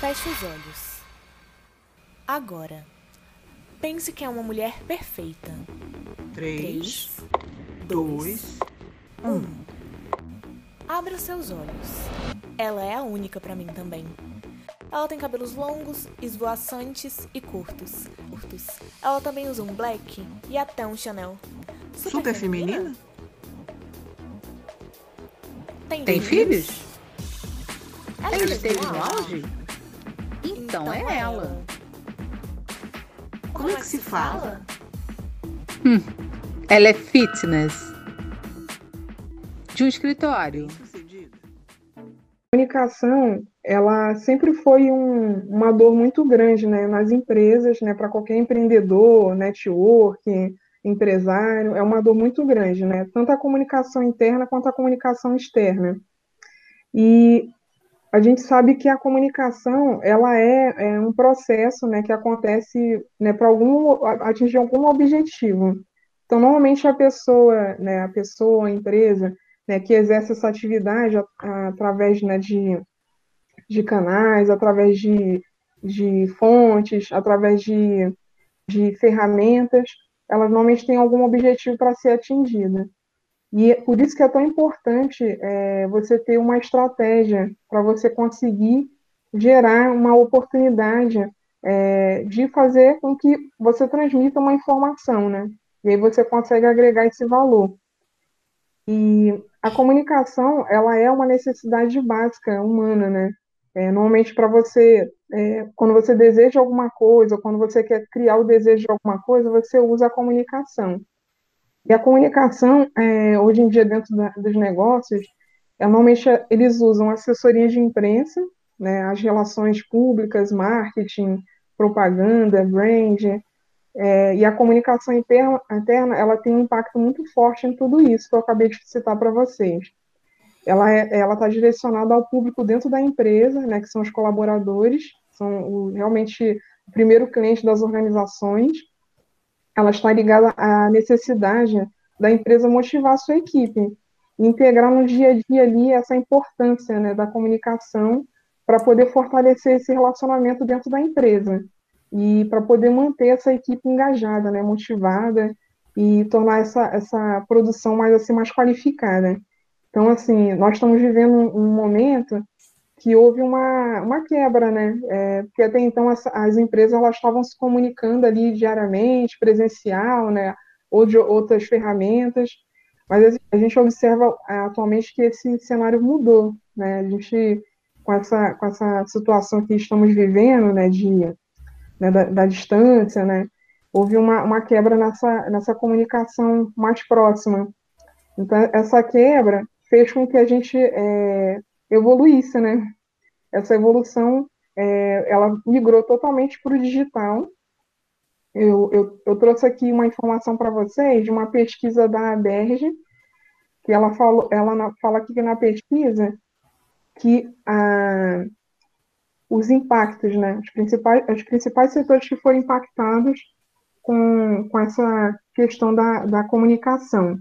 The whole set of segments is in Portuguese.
Feche os olhos. Agora, pense que é uma mulher perfeita. Três, dois, um. Abra os seus olhos. Ela é a única pra mim também. Ela tem cabelos longos, esvoaçantes e curtos. curtos. Ela também usa um black e até um Chanel. Super feminina? Tem, Tem filhos? Ela esteve no auge? Então, é ela. Como é que se fala? Ela é fitness. De um escritório. Comunicação, ela sempre foi um- uma dor muito grande, né, nas empresas, né, para qualquer empreendedor, network, empresário, é uma dor muito grande, né, tanto a comunicação interna quanto a comunicação externa. E a gente sabe que a comunicação, ela é, é um processo, né, que acontece, né, para algum atingir algum objetivo. Então, normalmente a pessoa, né, a pessoa, a empresa, né, que exerce essa atividade através né, de, de canais, através de, de fontes, através de, de ferramentas, elas normalmente têm algum objetivo para ser atingida. E por isso que é tão importante é, você ter uma estratégia para você conseguir gerar uma oportunidade é, de fazer com que você transmita uma informação, né? E aí você consegue agregar esse valor. E a comunicação, ela é uma necessidade básica humana, né? É, normalmente para você, é, quando você deseja alguma coisa, quando você quer criar o desejo de alguma coisa, você usa a comunicação. E a comunicação, é, hoje em dia, dentro da- dos negócios, normalmente é, eles usam assessoria de imprensa, né, as relações públicas, marketing, propaganda, brand, é, e a comunicação interna, interna, ela tem um impacto muito forte em tudo isso que eu acabei de citar para vocês. Ela é, ela está direcionada ao público dentro da empresa, né, que são os colaboradores, são o, realmente o primeiro cliente das organizações. Ela está ligada à necessidade da empresa motivar a sua equipe, integrar no dia a dia ali essa importância, né, da comunicação para poder fortalecer esse relacionamento dentro da empresa e para poder manter essa equipe engajada, né, motivada e tornar essa, essa produção mais assim mais qualificada. Então, assim, nós estamos vivendo um, um momento que houve uma, uma quebra, né? É, porque até então as, as empresas elas estavam se comunicando ali diariamente, presencial, né? Ou de outras ferramentas, mas a gente observa é, atualmente que esse cenário mudou, né? A gente com essa com essa situação que estamos vivendo, né? De né, da, da distância, né? Houve uma, uma quebra nessa nessa comunicação mais próxima. Então essa quebra fez com que a gente é, evoluísse, né? Essa evolução, é, ela migrou totalmente para o digital. Eu, eu, eu, trouxe aqui uma informação para vocês de uma pesquisa da Berge, que ela, falou, ela fala aqui na pesquisa que a, os impactos, né, os principais, os principais setores que foram impactados com, com essa questão da, da comunicação.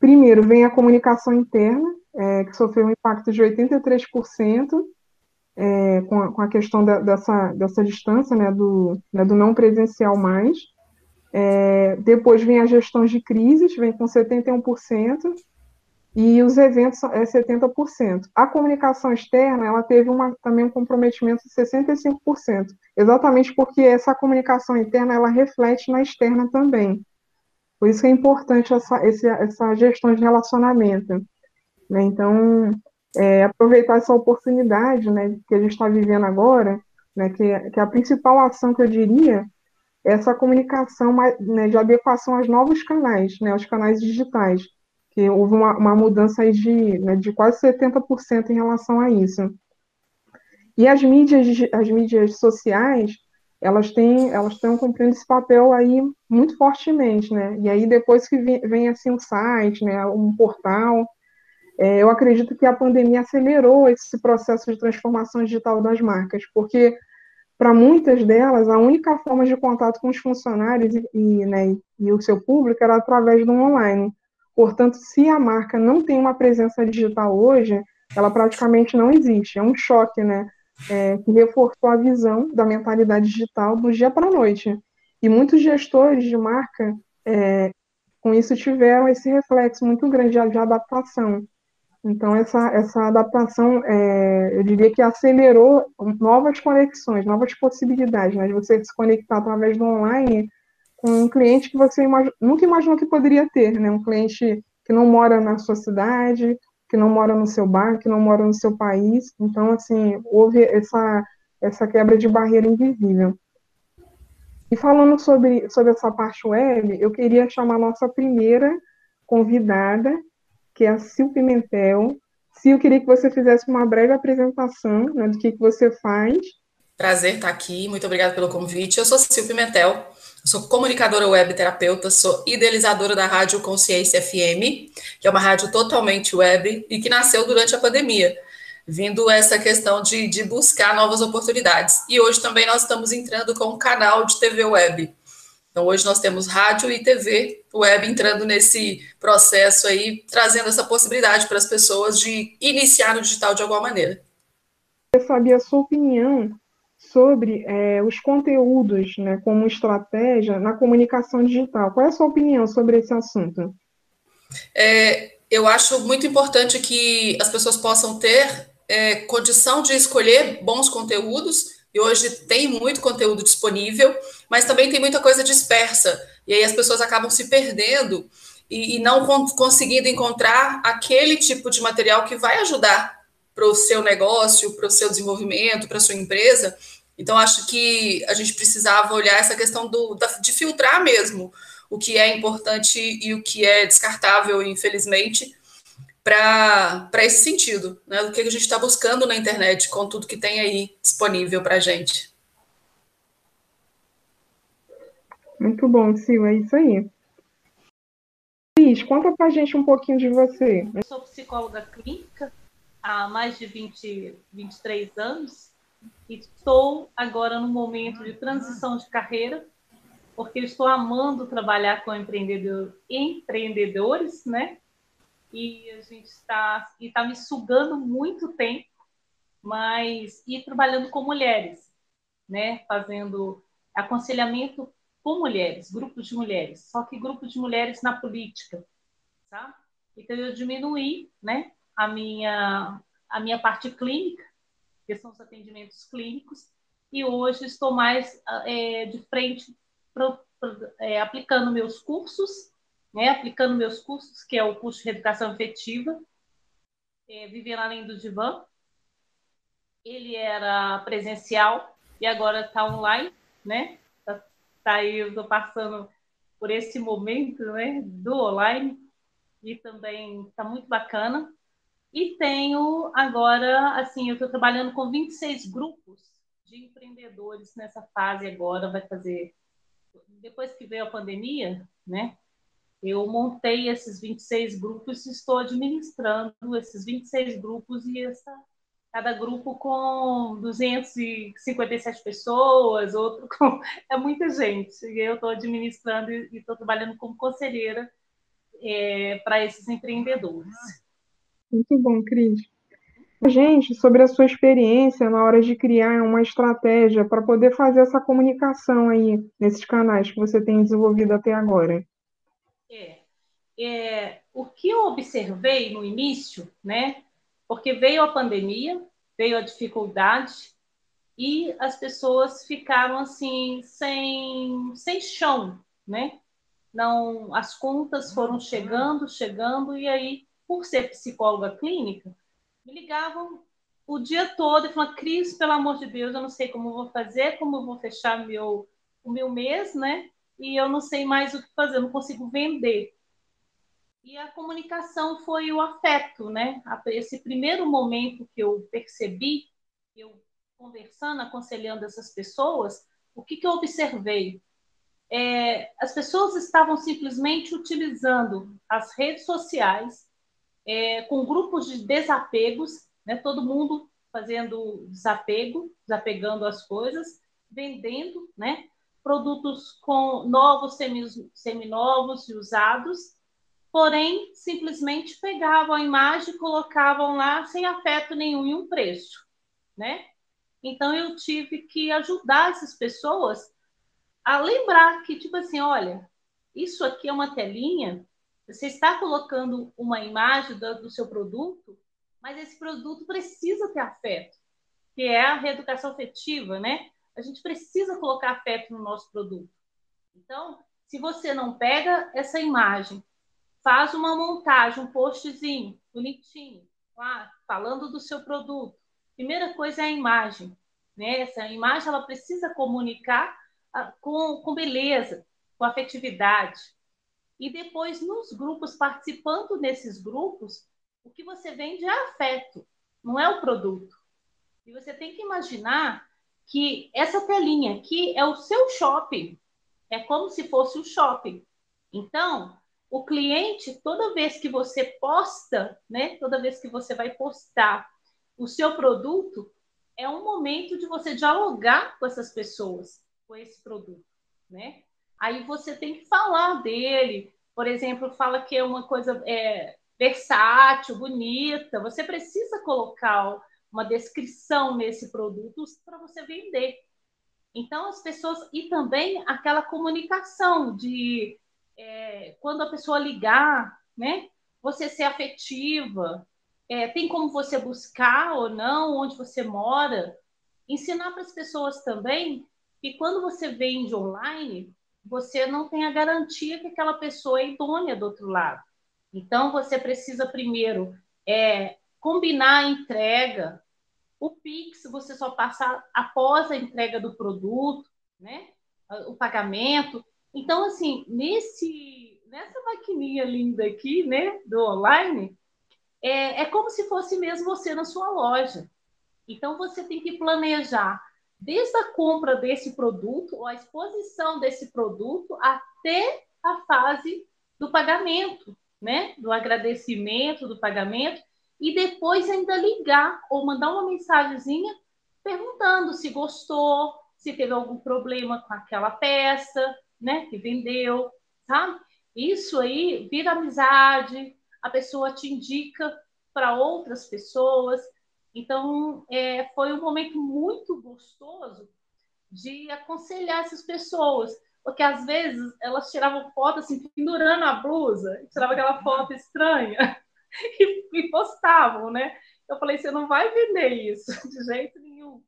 Primeiro, vem a comunicação interna, é, que sofreu um impacto de 83%, é, com, a, com, a, questão da, dessa, dessa distância, né, do, né, do não presencial mais. É, depois vem a gestão de crises, vem com 71%, e os eventos é 70%. A comunicação externa, ela teve uma, também um comprometimento de 65%, exatamente porque essa comunicação interna, ela reflete na externa também. Por isso é importante essa, essa gestão de relacionamento. Né? Então, é, aproveitar essa oportunidade né, que a gente está vivendo agora, né, que, que a principal ação que eu diria é essa comunicação né, de adequação aos novos canais, né, aos canais digitais, que houve uma, uma mudança de, né, de quase 70% em relação a isso. E as mídias, as mídias sociais, elas têm, elas estão cumprindo esse papel aí muito fortemente, né? E aí depois que vem, vem assim um site, né, um portal, é, eu acredito que a pandemia acelerou esse processo de transformação digital das marcas, porque para muitas delas a única forma de contato com os funcionários e, e, né, e o seu público era através do online. Portanto, se a marca não tem uma presença digital hoje, ela praticamente não existe. É um choque, né? é, que reforçou a visão da mentalidade digital do dia para a noite. E muitos gestores de marca, é, com isso, tiveram esse reflexo muito grande de, de adaptação. Então, essa, essa adaptação, é, eu diria que acelerou novas conexões, novas possibilidades, né, de você se conectar através do online com um cliente que você imag... nunca imaginou que poderia ter, né, um cliente que não mora na sua cidade, que não mora no seu bairro, que não mora no seu país. Então, assim, houve essa, essa quebra de barreira invisível. E falando sobre, sobre essa parte web, eu queria chamar a nossa primeira convidada, que é a Sil Pimentel. Sil, eu queria que você fizesse uma breve apresentação né, do que, que você faz. Prazer estar aqui, muito obrigada pelo convite. Eu sou Sil Pimentel, sou comunicadora web terapeuta, sou idealizadora da Rádio Consciência FM, que é uma rádio totalmente web e que nasceu durante a pandemia, vindo essa questão de, de buscar novas oportunidades. E hoje também nós estamos entrando com um canal de TV web. Então, hoje nós temos rádio e TV web entrando nesse processo aí, trazendo essa possibilidade para as pessoas de iniciar no digital de alguma maneira. Eu sabia a sua opinião sobre é, os conteúdos né, como estratégia na comunicação digital. Qual é a sua opinião sobre esse assunto? É, eu acho muito importante que as pessoas possam ter é, condição de escolher bons conteúdos e hoje tem muito conteúdo disponível, mas também tem muita coisa dispersa. E aí as pessoas acabam se perdendo e, e não con conseguindo encontrar aquele tipo de material que vai ajudar para o seu negócio, para o seu desenvolvimento, para a sua empresa. Então, acho que a gente precisava olhar essa questão do, da, de filtrar mesmo o que é importante e o que é descartável, infelizmente, para esse sentido, né? Do que a gente está buscando na internet, com tudo que tem aí disponível para a gente. Muito bom, Sil, é isso aí. Cris, conta para a gente um pouquinho de você. Eu sou psicóloga clínica há mais de 20, 23 anos e estou agora no momento de transição de carreira, porque estou amando trabalhar com empreendedor, empreendedores, né? E a gente está e está me sugando muito tempo, mas e trabalhando com mulheres, né? Fazendo aconselhamento com mulheres, grupos de mulheres, só que grupos de mulheres na política, tá? Então eu diminuí, né? A minha a minha parte clínica, que são os atendimentos clínicos, e hoje estou mais é, de frente pro, pro, é, aplicando meus cursos né, aplicando meus cursos, que é o curso de Educação Afetiva, é, Vivendo Além do Divã. Ele era presencial e agora está online, né? Tá, tá aí, eu estou passando por esse momento, né, do online e também está muito bacana. E tenho agora, assim, eu estou trabalhando com 26 grupos de empreendedores nessa fase agora, vai fazer depois que veio a pandemia, né? Eu montei esses 26 grupos e estou administrando esses 26 grupos e essa, cada grupo com 257 pessoas, outro com. É muita gente. E eu estou administrando e estou trabalhando como conselheira é, para esses empreendedores. Muito bom, Cris. Gente, sobre a sua experiência na hora de criar uma estratégia para poder fazer essa comunicação aí nesses canais que você tem desenvolvido até agora. É, é, o que eu observei no início, né? Porque veio a pandemia, veio a dificuldade e as pessoas ficaram assim sem, sem chão, né? Não, as contas foram chegando, chegando e aí, por ser psicóloga clínica, me ligavam o dia todo e falavam, Cris, pelo amor de Deus, eu não sei como vou fazer, como vou fechar meu, o meu mês, né? E eu não sei mais o que fazer, eu não consigo vender. E a comunicação foi o afeto, né? Esse primeiro momento que eu percebi, eu conversando, aconselhando essas pessoas, o que, que eu observei? É, as pessoas estavam simplesmente utilizando as redes sociais é, com grupos de desapegos, né? todo mundo fazendo desapego, desapegando as coisas, vendendo, né? Produtos com novos, seminovos e usados, porém simplesmente pegavam a imagem e colocavam lá sem afeto nenhum e um preço, né? Então eu tive que ajudar essas pessoas a lembrar que, tipo assim, olha, isso aqui é uma telinha, você está colocando uma imagem do, do seu produto, mas esse produto precisa ter afeto, que é a reeducação afetiva, né? A gente precisa colocar afeto no nosso produto. Então, se você não pega essa imagem, faz uma montagem, um postzinho bonitinho, lá, falando do seu produto. Primeira coisa é a imagem. Né? Essa imagem ela precisa comunicar ah, com, com beleza, com afetividade. E depois, nos grupos, participando desses grupos, o que você vende é afeto, não é o produto. E você tem que imaginar que essa telinha aqui é o seu shopping. É como se fosse o shopping. Então, o cliente, toda vez que você posta, né, toda vez que você vai postar o seu produto, é um momento de você dialogar com essas pessoas, com esse produto, né? Aí você tem que falar dele, por exemplo, fala que é uma coisa é, versátil, bonita. Você precisa colocar uma descrição nesse produto para você vender. Então, as pessoas. E também aquela comunicação de é, quando a pessoa ligar, né? Você ser afetiva. É, tem como você buscar ou não onde você mora. Ensinar para as pessoas também que quando você vende online, você não tem a garantia que aquela pessoa é idônea do outro lado. Então, você precisa primeiro é, combinar a entrega. O Pix você só passa após a entrega do produto, né? o pagamento. Então, assim, nesse, nessa maquininha linda aqui, né, do online, é, é como se fosse mesmo você na sua loja. Então, você tem que planejar desde a compra desse produto, ou a exposição desse produto, até a fase do pagamento né? Do agradecimento, do pagamento, e depois ainda ligar ou mandar uma mensagenzinha perguntando se gostou, se teve algum problema com aquela peça, né? Que vendeu, sabe? Isso aí vira amizade, a pessoa te indica para outras pessoas. Então, é, foi um momento muito gostoso de aconselhar essas pessoas porque às vezes elas tiravam foto assim, pendurando a blusa, tirava aquela foto estranha e, e postavam, né? Eu falei, você não vai vender isso de jeito nenhum.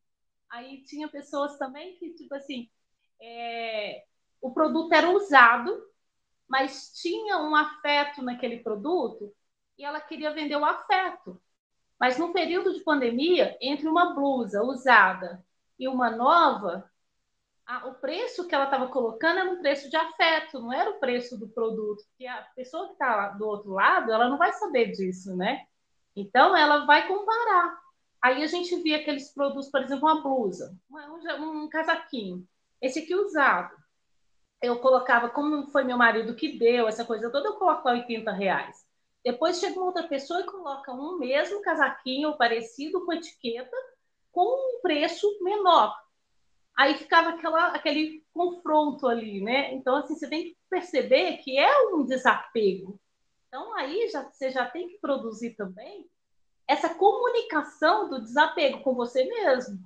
Aí tinha pessoas também que, tipo assim, é, o produto era usado, mas tinha um afeto naquele produto e ela queria vender o afeto. Mas no período de pandemia, entre uma blusa usada e uma nova, a, o preço que ela estava colocando era um preço de afeto, não era o preço do produto. Que a pessoa que está do outro lado, ela não vai saber disso, né? Então, ela vai comparar. Aí a gente via aqueles produtos, por exemplo, uma blusa, um, um casaquinho. Esse aqui usado. Eu colocava, como foi meu marido que deu, essa coisa toda, eu coloco 80 reais. Depois chega uma outra pessoa e coloca um mesmo casaquinho parecido com etiqueta, com um preço menor aí ficava aquela, aquele confronto ali, né? Então, assim, você tem que perceber que é um desapego. Então, aí já, você já tem que produzir também essa comunicação do desapego com você mesmo,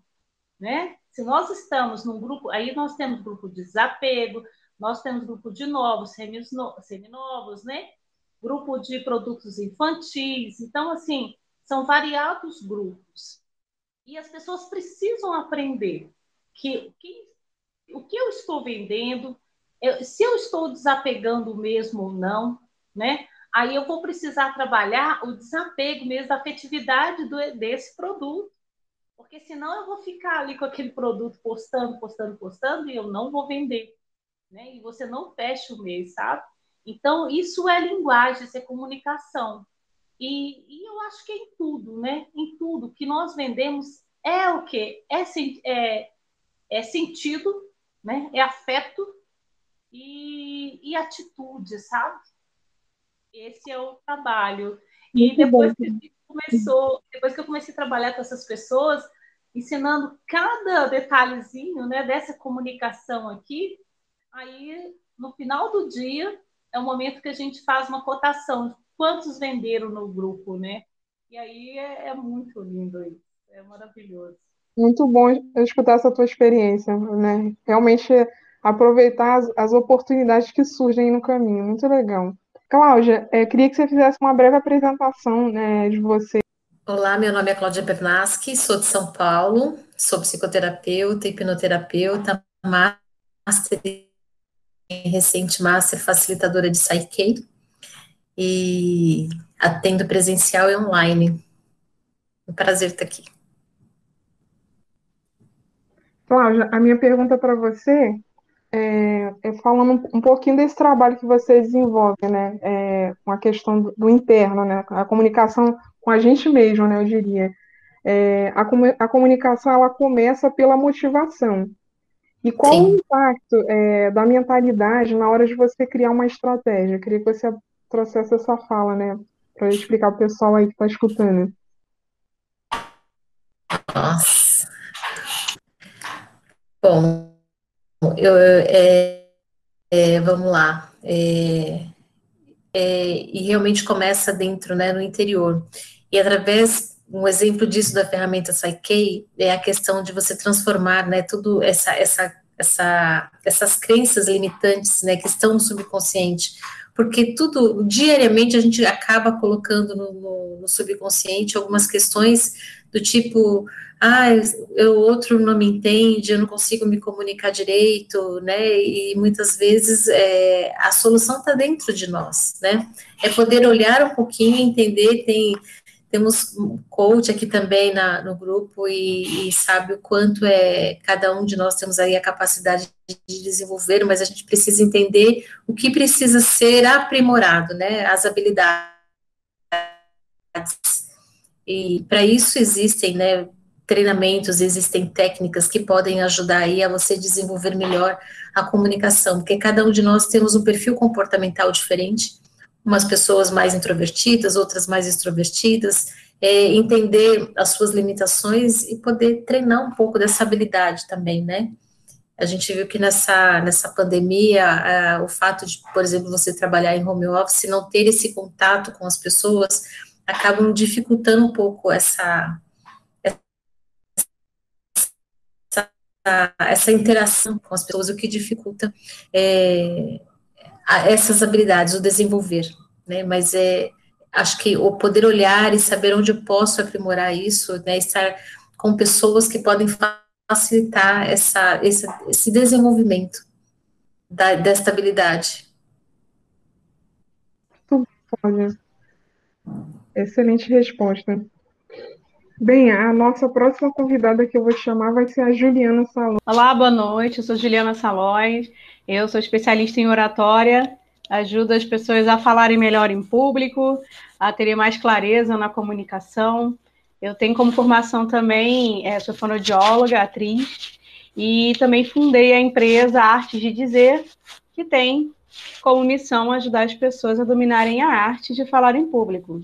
né? Se nós estamos num grupo, aí nós temos grupo de desapego, nós temos grupo de novos, seminovos, né? Grupo de produtos infantis. Então, assim, são variados grupos. E as pessoas precisam aprender que, que o que eu estou vendendo, eu, se eu estou desapegando mesmo ou não, né? Aí eu vou precisar trabalhar o desapego mesmo da afetividade do, desse produto. Porque senão eu vou ficar ali com aquele produto postando, postando, postando e eu não vou vender. Né? E você não fecha o mês, sabe? Então, isso é linguagem, isso é comunicação. E, e eu acho que é em tudo, né? Em tudo que nós vendemos é o quê? É, é, é sentido, né? É afeto e, e atitude, sabe? Esse é o trabalho. E depois que começou, depois que eu comecei a trabalhar com essas pessoas, ensinando cada detalhezinho, né, dessa comunicação aqui, aí no final do dia é o momento que a gente faz uma cotação de quantos venderam no grupo, né? E aí é, é muito lindo isso, é maravilhoso. Muito bom escutar essa tua experiência, né? Realmente aproveitar as, as oportunidades que surgem no caminho. Muito legal. Cláudia, é, queria que você fizesse uma breve apresentação né, de você. Olá, meu nome é Cláudia Bernaschi, sou de São Paulo, sou psicoterapeuta, hipnoterapeuta, master, recente master facilitadora de Psyche e atendo presencial e online. Um prazer estar aqui. Cláudia, a minha pergunta para você é, é, falando um pouquinho desse trabalho que você desenvolve, né, é, com a questão do, do, interno, né, a comunicação com a gente mesmo, né, eu diria. É, a, a, comunicação, ela começa pela motivação. E qual Sim. o impacto é, da mentalidade na hora de você criar uma estratégia? Eu queria que você trouxesse essa fala, né, para explicar para o pessoal aí que está escutando. Bom, eu, é, é, vamos lá. É, é, e realmente começa dentro, né, no interior. E através, um exemplo disso da ferramenta Psyche é a questão de você transformar, né, tudo essa, essa, essa, essas crenças limitantes, né, que estão no subconsciente, porque tudo, diariamente, a gente acaba colocando no, no, no subconsciente algumas questões do tipo, ah, o outro não me entende, eu não consigo me comunicar direito, né? E muitas vezes é, a solução está dentro de nós, né? É poder olhar um pouquinho, entender, tem temos um coach aqui também na, no grupo e, e, sabe o quanto é cada um de nós temos aí a capacidade de desenvolver, mas a gente precisa entender o que precisa ser aprimorado, né? As habilidades. E para isso existem, né? treinamentos, existem técnicas que podem ajudar aí a você desenvolver melhor a comunicação, porque cada um de nós temos um perfil comportamental diferente, umas pessoas mais introvertidas, outras mais extrovertidas, é, entender as suas limitações e poder treinar um pouco dessa habilidade também, né? A gente viu que nessa, nessa pandemia, o fato de, por exemplo, você trabalhar em home office, não ter esse contato com as pessoas, acabam dificultando um pouco essa, essa interação com as pessoas, o que dificulta é, essas habilidades, o desenvolver, né? Mas é, acho que o poder olhar e saber onde eu posso aprimorar isso, né? Estar com pessoas que podem facilitar essa, esse, esse desenvolvimento da, desta habilidade. Olha, excelente resposta. Bem, a nossa próxima convidada que eu vou chamar vai ser a Juliana Salões. Olá, boa noite. Eu sou Juliana Salões. Eu sou especialista em oratória, ajudo as pessoas a falarem melhor em público, a terem mais clareza na comunicação. Eu tenho como formação também, é, sou fonoaudióloga, atriz, e também fundei a empresa Artes de Dizer, que tem como missão ajudar as pessoas a dominarem a arte de falar em público.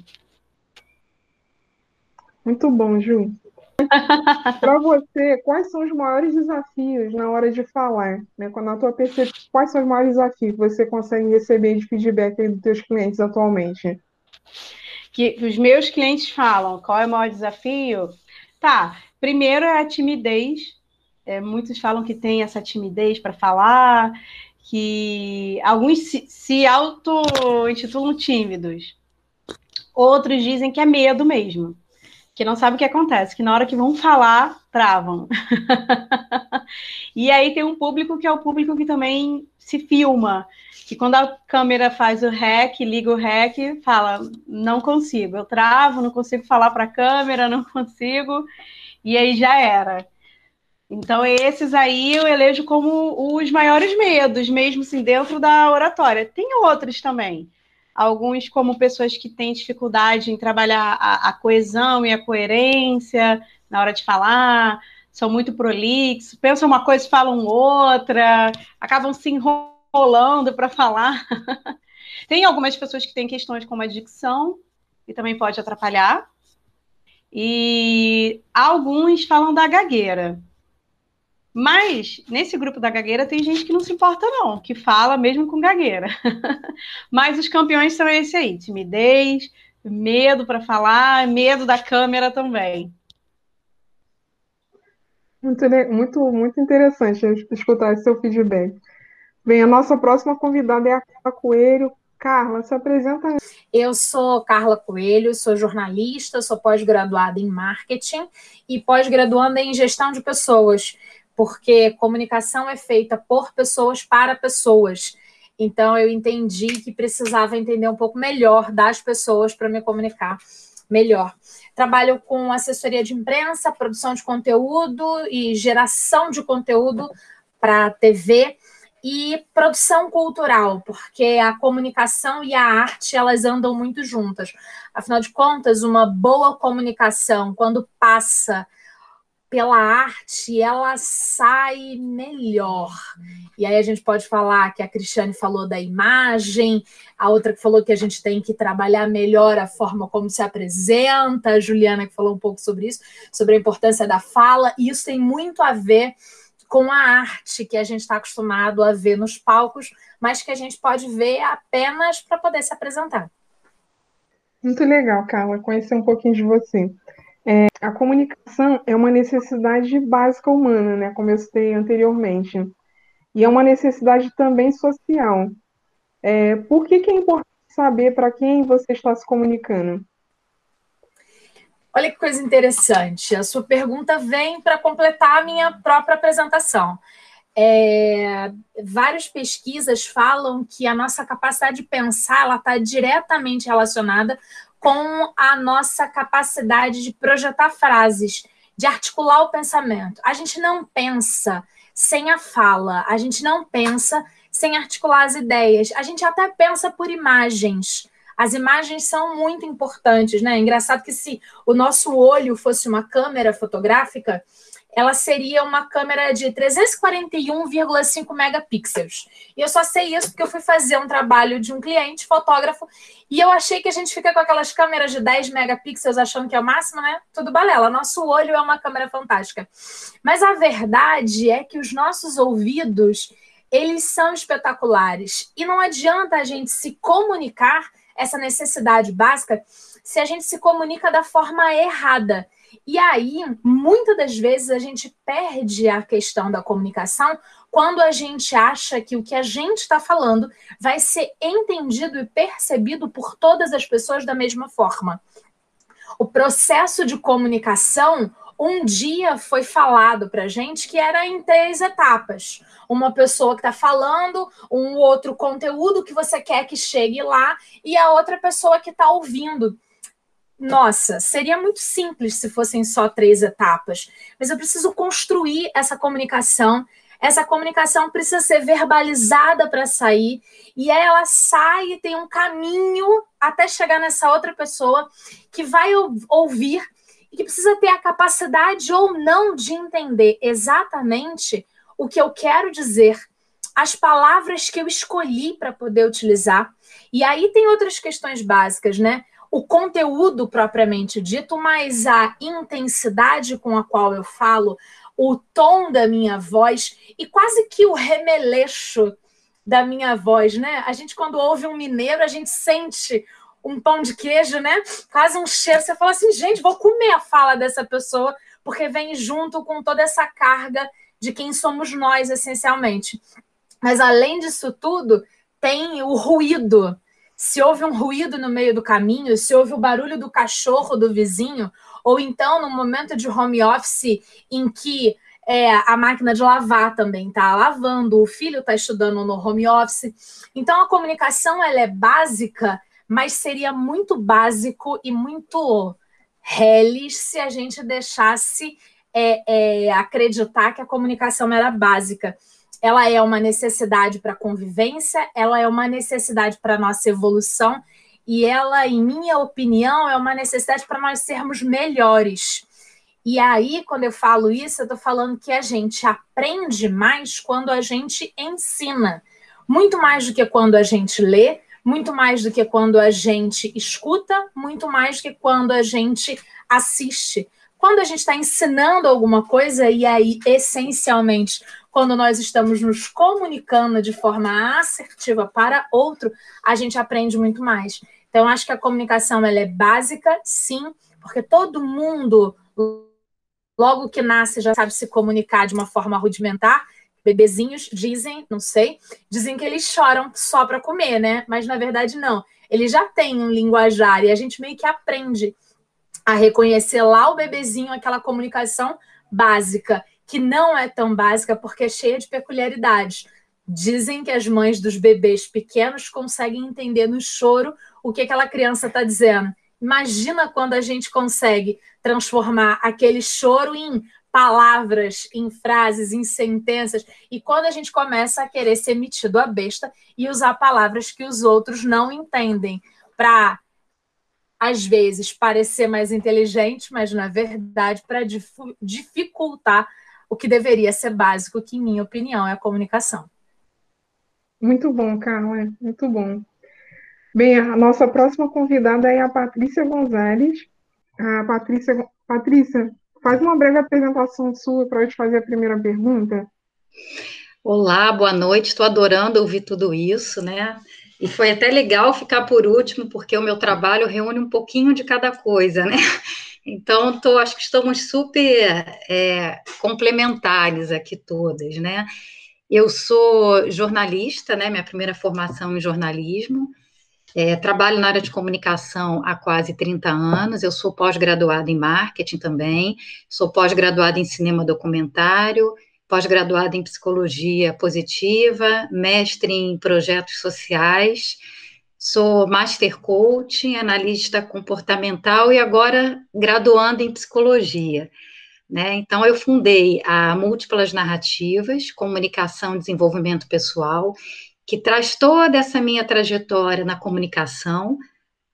Muito bom, Ju. Para você, quais são os maiores desafios na hora de falar? Né? Quando a tua percepção, quais são os maiores desafios que você consegue receber de feedback dos teus clientes atualmente? Que os meus clientes falam, qual é o maior desafio? Tá, primeiro é a timidez. É, muitos falam que tem essa timidez para falar, que alguns se, se auto-intitulam tímidos. Outros dizem que é medo mesmo que não sabe o que acontece, que na hora que vão falar, travam. e aí tem um público que é o público que também se filma, que quando a câmera faz o rec, liga o rec, fala, não consigo, eu travo, não consigo falar para a câmera, não consigo, e aí já era. Então, esses aí eu elejo como os maiores medos, mesmo assim, dentro da oratória. Tem outros também alguns como pessoas que têm dificuldade em trabalhar a, a coesão e a coerência na hora de falar, são muito prolixos, pensam uma coisa e falam outra, acabam se enrolando para falar. Tem algumas pessoas que têm questões como a dicção, e também pode atrapalhar. E alguns falam da gagueira. Mas nesse grupo da gagueira tem gente que não se importa, não, que fala mesmo com gagueira. Mas os campeões são esse aí: timidez, medo para falar, medo da câmera também. Muito, muito, muito interessante escutar esse seu feedback. Bem, a nossa próxima convidada é a Carla Coelho. Carla, se apresenta. Eu sou Carla Coelho, sou jornalista, sou pós-graduada em marketing e pós-graduanda em gestão de pessoas, porque comunicação é feita por pessoas para pessoas. Então, eu entendi que precisava entender um pouco melhor das pessoas para me comunicar melhor. Trabalho com assessoria de imprensa, produção de conteúdo e geração de conteúdo para TV e produção cultural, porque a comunicação e a arte elas andam muito juntas. Afinal de contas, uma boa comunicação, quando passa pela arte, ela sai melhor. E aí a gente pode falar que a Cristiane falou da imagem, a outra que falou que a gente tem que trabalhar melhor a forma como se apresenta, a Juliana que falou um pouco sobre isso, sobre a importância da fala, e isso tem muito a ver com a arte que a gente está acostumado a ver nos palcos, mas que a gente pode ver apenas para poder se apresentar. Muito legal, Carla, conhecer um pouquinho de você. É, a comunicação é uma necessidade básica humana, né, como eu citei anteriormente, e é uma necessidade também social. É, por que, que é importante saber para quem você está se comunicando? Olha que coisa interessante. A sua pergunta vem para completar a minha própria apresentação. É, várias pesquisas falam que a nossa capacidade de pensar está diretamente relacionada com a nossa capacidade de projetar frases, de articular o pensamento. A gente não pensa sem a fala, a gente não pensa sem articular as ideias, a gente até pensa por imagens. As imagens são muito importantes, né? engraçado que se o nosso olho fosse uma câmera fotográfica, ela seria uma câmera de 341,5 megapixels. E eu só sei isso porque eu fui fazer um trabalho de um cliente, fotógrafo, e eu achei que a gente fica com aquelas câmeras de 10 megapixels achando que é o máximo, né? Tudo balela. Nosso olho é uma câmera fantástica. Mas a verdade é que os nossos ouvidos, eles são espetaculares. E não adianta a gente se comunicar essa necessidade básica se a gente se comunica da forma errada. E aí, muitas das vezes, a gente perde a questão da comunicação quando a gente acha que o que a gente está falando vai ser entendido e percebido por todas as pessoas da mesma forma. O processo de comunicação, um dia foi falado para gente que era em três etapas. Uma pessoa que está falando, um outro conteúdo que você quer que chegue lá, e a outra pessoa que está ouvindo nossa, seria muito simples se fossem só três etapas, mas eu preciso construir essa comunicação. Essa comunicação precisa ser verbalizada para sair, e ela sai e tem um caminho até chegar nessa outra pessoa que vai ouvir e que precisa ter a capacidade ou não de entender exatamente o que eu quero dizer, as palavras que eu escolhi para poder utilizar. E aí tem outras questões básicas, né? O conteúdo propriamente dito, mas a intensidade com a qual eu falo, o tom da minha voz e quase que o remeleixo da minha voz, né? A gente, quando ouve um mineiro, a gente sente um pão de queijo, né? Quase um cheiro. Você fala assim, gente, vou comer a fala dessa pessoa, porque vem junto com toda essa carga de quem somos nós, essencialmente. Mas além disso tudo, tem o ruído se houve um ruído no meio do caminho, se houve o barulho do cachorro do vizinho, ou então no momento de home office em que é, a máquina de lavar também está lavando, o filho está estudando no home office. Então a comunicação ela é básica, mas seria muito básico e muito reles se a gente deixasse é, é, acreditar que a comunicação era básica ela é uma necessidade para a convivência, ela é uma necessidade para a nossa evolução e ela, em minha opinião, é uma necessidade para nós sermos melhores. E aí, quando eu falo isso, eu estou falando que a gente aprende mais quando a gente ensina. Muito mais do que quando a gente lê, muito mais do que quando a gente escuta, muito mais do que quando a gente assiste. Quando a gente está ensinando alguma coisa, e aí, essencialmente, quando nós estamos nos comunicando de forma assertiva para outro, a gente aprende muito mais. Então, acho que a comunicação ela é básica, sim, porque todo mundo logo que nasce já sabe se comunicar de uma forma rudimentar. Bebezinhos dizem, não sei, dizem que eles choram só para comer, né? Mas na verdade não. Ele já tem um linguajar e a gente meio que aprende a reconhecer lá o bebezinho aquela comunicação básica, que não é tão básica porque é cheia de peculiaridades. Dizem que as mães dos bebês pequenos conseguem entender no choro o que aquela criança está dizendo. Imagina quando a gente consegue transformar aquele choro em palavras, em frases, em sentenças, e quando a gente começa a querer ser metido a besta e usar palavras que os outros não entendem para às vezes parecer mais inteligente, mas na verdade para dificultar o que deveria ser básico, que, em minha opinião, é a comunicação. Muito bom, Carla, muito bom. Bem, a nossa próxima convidada é a Patrícia Gonzalez. A Patrícia, Patrícia, faz uma breve apresentação sua para eu te fazer a primeira pergunta. Olá, boa noite. Estou adorando ouvir tudo isso, né? E foi até legal ficar por último, porque o meu trabalho reúne um pouquinho de cada coisa, né? Então, tô, acho que estamos super é, complementares aqui todas, né? Eu sou jornalista, né? Minha primeira formação em jornalismo. É, trabalho na área de comunicação há quase 30 anos. Eu sou pós-graduada em marketing também. Sou pós-graduada em cinema documentário pós-graduada em psicologia positiva, mestre em projetos sociais, sou master coach, analista comportamental e agora graduando em psicologia. Né? Então, eu fundei a Múltiplas Narrativas, Comunicação e Desenvolvimento Pessoal, que traz toda essa minha trajetória na comunicação,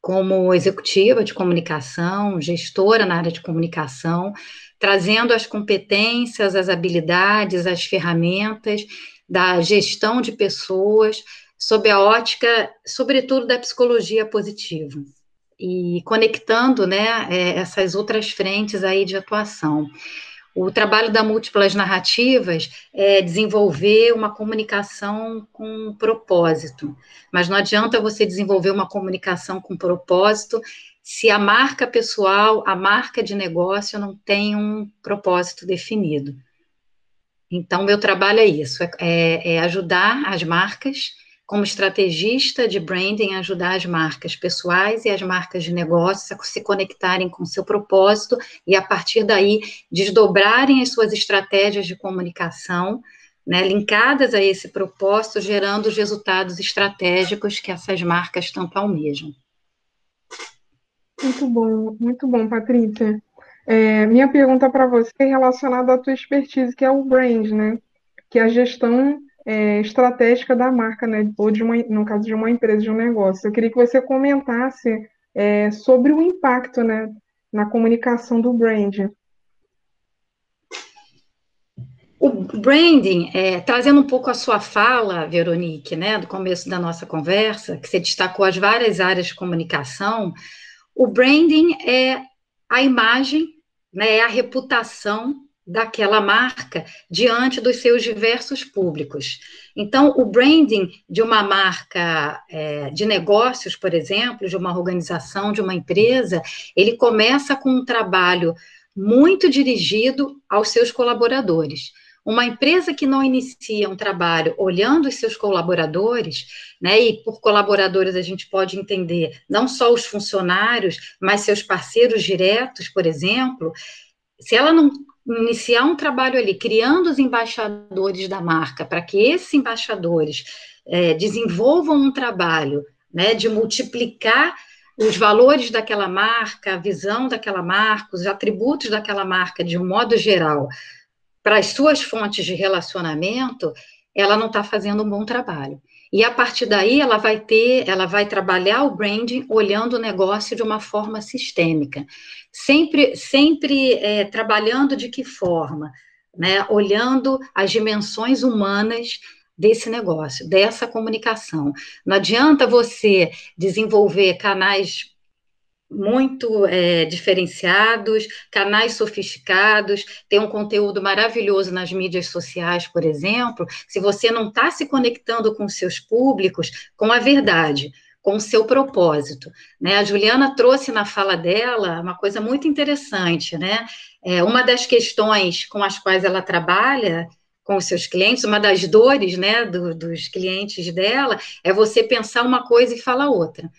como executiva de comunicação, gestora na área de comunicação, trazendo as competências, as habilidades, as ferramentas da gestão de pessoas, sob a ótica, sobretudo, da psicologia positiva, e conectando né, é, essas outras frentes aí de atuação. O trabalho da múltiplas narrativas é desenvolver uma comunicação com propósito, mas não adianta você desenvolver uma comunicação com propósito se a marca pessoal, a marca de negócio não tem um propósito definido. Então, meu trabalho é isso: é, é, é ajudar as marcas, como estrategista de branding, ajudar as marcas pessoais e as marcas de negócio a se conectarem com seu propósito e, a partir daí, desdobrarem as suas estratégias de comunicação. Né, linkadas a esse propósito, gerando os resultados estratégicos que essas marcas tanto almejam. Muito bom, muito bom, Patrícia. É, minha pergunta para você é relacionada à tua expertise, que é o brand, né? Que é a gestão é, estratégica da marca, né? Ou de uma, no caso de uma empresa, de um negócio. Eu queria que você comentasse é, sobre o impacto, né, na comunicação do brand. O branding, é, trazendo um pouco a sua fala, Veronique, né, do começo da nossa conversa, que você destacou as várias áreas de comunicação, o branding é a imagem, né, é a reputação daquela marca diante dos seus diversos públicos. Então, o branding de uma marca é, de negócios, por exemplo, de uma organização, de uma empresa, ele começa com um trabalho muito dirigido aos seus colaboradores. Uma empresa que não inicia um trabalho olhando os seus colaboradores, né, e por colaboradores a gente pode entender não só os funcionários, mas seus parceiros diretos, por exemplo, se ela não iniciar um trabalho ali, criando os embaixadores da marca, para que esses embaixadores é, desenvolvam um trabalho né, de multiplicar os valores daquela marca, a visão daquela marca, os atributos daquela marca de um modo geral, para as suas fontes de relacionamento, ela não está fazendo um bom trabalho. E a partir daí ela vai ter, ela vai trabalhar o branding olhando o negócio de uma forma sistêmica, sempre, sempre é, trabalhando de que forma, né? Olhando as dimensões humanas desse negócio, dessa comunicação. Não adianta você desenvolver canais muito é, diferenciados, canais sofisticados, tem um conteúdo maravilhoso nas mídias sociais, por exemplo, se você não está se conectando com seus públicos, com a verdade, com o seu propósito. Né? A Juliana trouxe na fala dela uma coisa muito interessante, né? É, uma das questões com as quais ela trabalha com os seus clientes, uma das dores né, do, dos clientes dela é você pensar uma coisa e falar outra.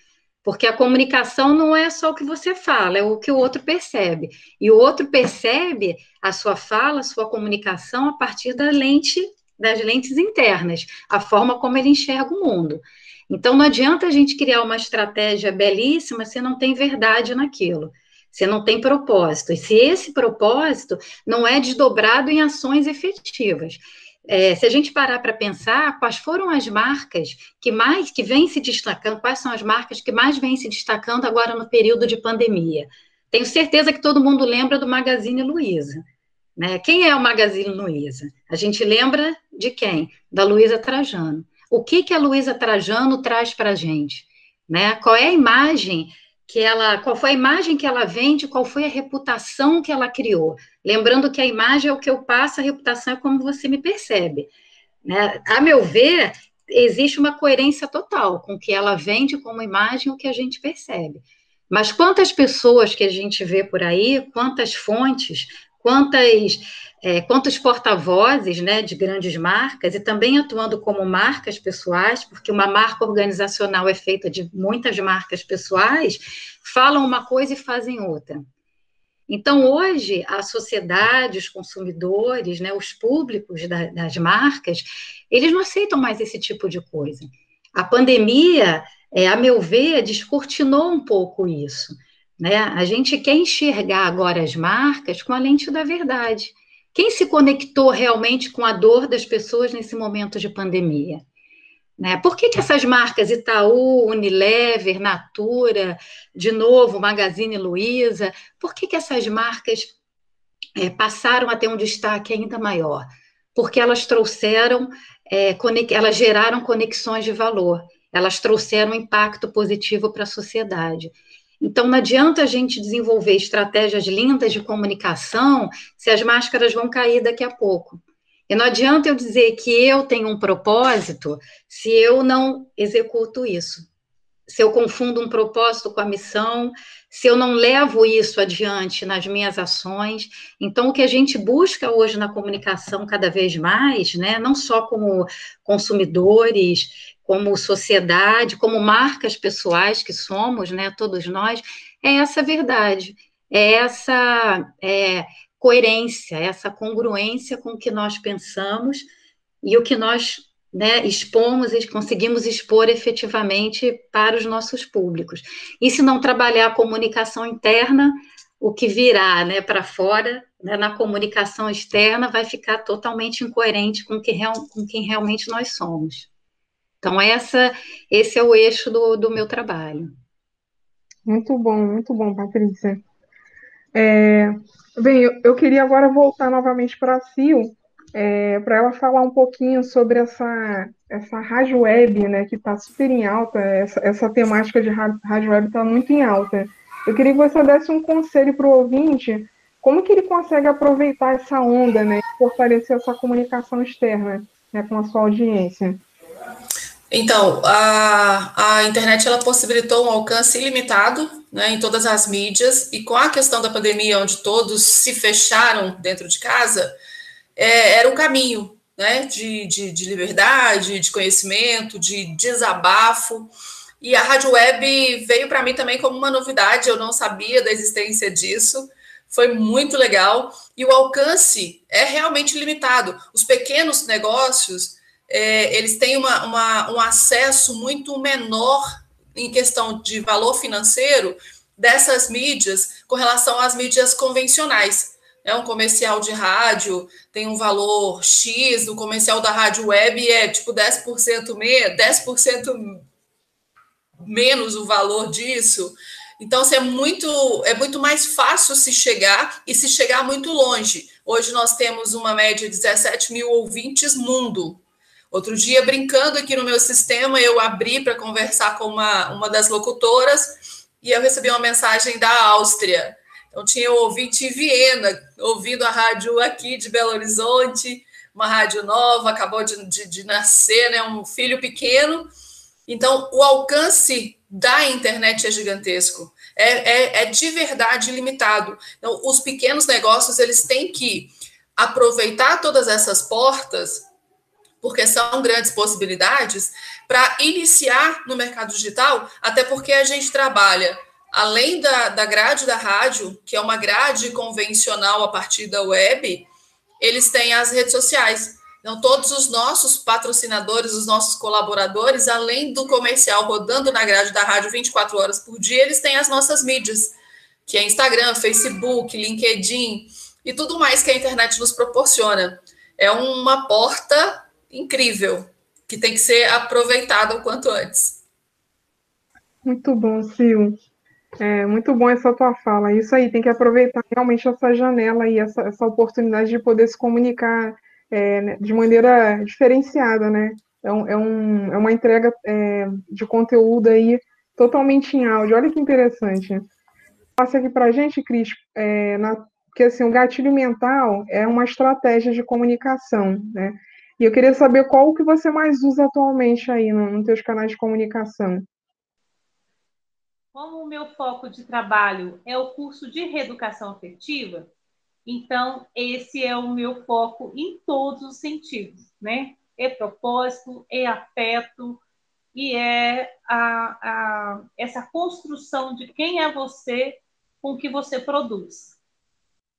Porque a comunicação não é só o que você fala, é o que o outro percebe. E o outro percebe a sua fala, a sua comunicação a partir da lente, das lentes internas, a forma como ele enxerga o mundo. Então não adianta a gente criar uma estratégia belíssima se não tem verdade naquilo. Você não tem propósito. E se esse propósito não é desdobrado em ações efetivas. É, se a gente parar para pensar, quais foram as marcas que mais que vêm se destacando, quais são as marcas que mais vêm se destacando agora no período de pandemia? Tenho certeza que todo mundo lembra do Magazine Luiza. Né? Quem é o Magazine Luiza? A gente lembra de quem? Da Luiza Trajano. O que, que a Luiza Trajano traz para a gente? Né? Qual é a imagem que ela, qual foi a imagem que ela vende, qual foi a reputação que ela criou. Lembrando que a imagem é o que eu passo, a reputação é como você me percebe. Né? A meu ver, existe uma coerência total com o que ela vende como imagem o que a gente percebe. Mas quantas pessoas que a gente vê por aí, quantas fontes, quantas, é, quantos porta-vozes né, de grandes marcas, e também atuando como marcas pessoais, porque uma marca organizacional é feita de muitas marcas pessoais, falam uma coisa e fazem outra. Então, hoje, a sociedade, os consumidores, né, os públicos da, das marcas, eles não aceitam mais esse tipo de coisa. A pandemia, é, a meu ver, descortinou um pouco isso. Né? A gente quer enxergar agora as marcas com a lente da verdade. Quem se conectou realmente com a dor das pessoas nesse momento de pandemia? Né? Por que, que essas marcas Itaú, Unilever, Natura, de novo, Magazine Luiza, por que, que essas marcas é, passaram a ter um destaque ainda maior? Porque elas trouxeram, é, elas geraram conexões de valor, elas trouxeram um impacto positivo para a sociedade. Então, não adianta a gente desenvolver estratégias lindas de comunicação se as máscaras vão cair daqui a pouco. E não adianta eu dizer que eu tenho um propósito se eu não executo isso. Se eu confundo um propósito com a missão, se eu não levo isso adiante nas minhas ações. Então, o que a gente busca hoje na comunicação cada vez mais, né, não só como consumidores, como sociedade, como marcas pessoais que somos, né, todos nós, é essa verdade, é essa é, coerência, essa congruência com o que nós pensamos e o que nós né, expomos e conseguimos expor efetivamente para os nossos públicos. E se não trabalhar a comunicação interna, o que virá né, para fora, né, na comunicação externa, vai ficar totalmente incoerente com, que real, com quem realmente nós somos. Então, essa, esse é o eixo do, do meu trabalho. Muito bom, muito bom, Patrícia. É, bem, eu, eu, queria agora voltar novamente para a Sil, é, para ela falar um pouquinho sobre essa, essa rádio web, né, que está super em alta, essa, essa temática de rádio web está muito em alta. Eu queria que você desse um conselho para o ouvinte, como que ele consegue aproveitar essa onda, né, e fortalecer essa comunicação externa né, com a sua audiência. Então, a, a internet ela possibilitou um alcance ilimitado né, em todas as mídias, e com a questão da pandemia, onde todos se fecharam dentro de casa, é, era o caminho né, de, de, de, liberdade, de conhecimento, de desabafo. E a rádio web veio para mim também como uma novidade, eu não sabia da existência disso. Foi muito legal. E o alcance é realmente limitado. Os pequenos negócios é, eles têm uma, uma, um acesso muito menor em questão de valor financeiro dessas mídias com relação às mídias convencionais. É um comercial de rádio tem um valor X, o comercial da rádio web é tipo 10%, me 10% menos o valor disso. Então, assim, é muito, é muito mais fácil se chegar e se chegar muito longe. Hoje nós temos uma média de 17 mil ouvintes mundo. Outro dia, brincando aqui no meu sistema, eu abri para conversar com uma, uma das locutoras e eu recebi uma mensagem da Áustria. Então, tinha um ouvinte em Viena, ouvindo a rádio aqui de Belo Horizonte, uma rádio nova, acabou de, de, de nascer, né, um filho pequeno, Então, o alcance da internet é gigantesco. É, é, é, de verdade limitado. Então, os pequenos negócios eles têm que aproveitar todas essas portas, porque são grandes possibilidades, para iniciar no mercado digital, até porque a gente trabalha além da, da grade da rádio, que é uma grade convencional a partir da web, eles têm as redes sociais. Então, todos os nossos patrocinadores, os nossos colaboradores, além do comercial rodando na grade da rádio 24 horas por dia, eles têm as nossas mídias, que é Instagram, Facebook, LinkedIn e tudo mais que a internet nos proporciona. É uma porta incrível que tem que ser aproveitada o quanto antes. Muito bom, Sil. É muito bom essa tua fala. Isso aí, tem que aproveitar realmente essa janela e essa, essa oportunidade de poder se comunicar é, né, de maneira diferenciada, né? É, um, é, um, é uma entrega é, de conteúdo aí totalmente em áudio. Olha que interessante. Passa aqui para a gente, Cris, é, na, que assim, o gatilho mental é uma estratégia de comunicação, né? E eu queria saber qual que você mais usa atualmente aí nos no teus canais de comunicação. Como o meu foco de trabalho é o curso de reeducação afetiva, então, esse é o meu foco em todos os sentidos, né? É propósito, é afeto e é a, a, essa construção de quem é você com o que você produz.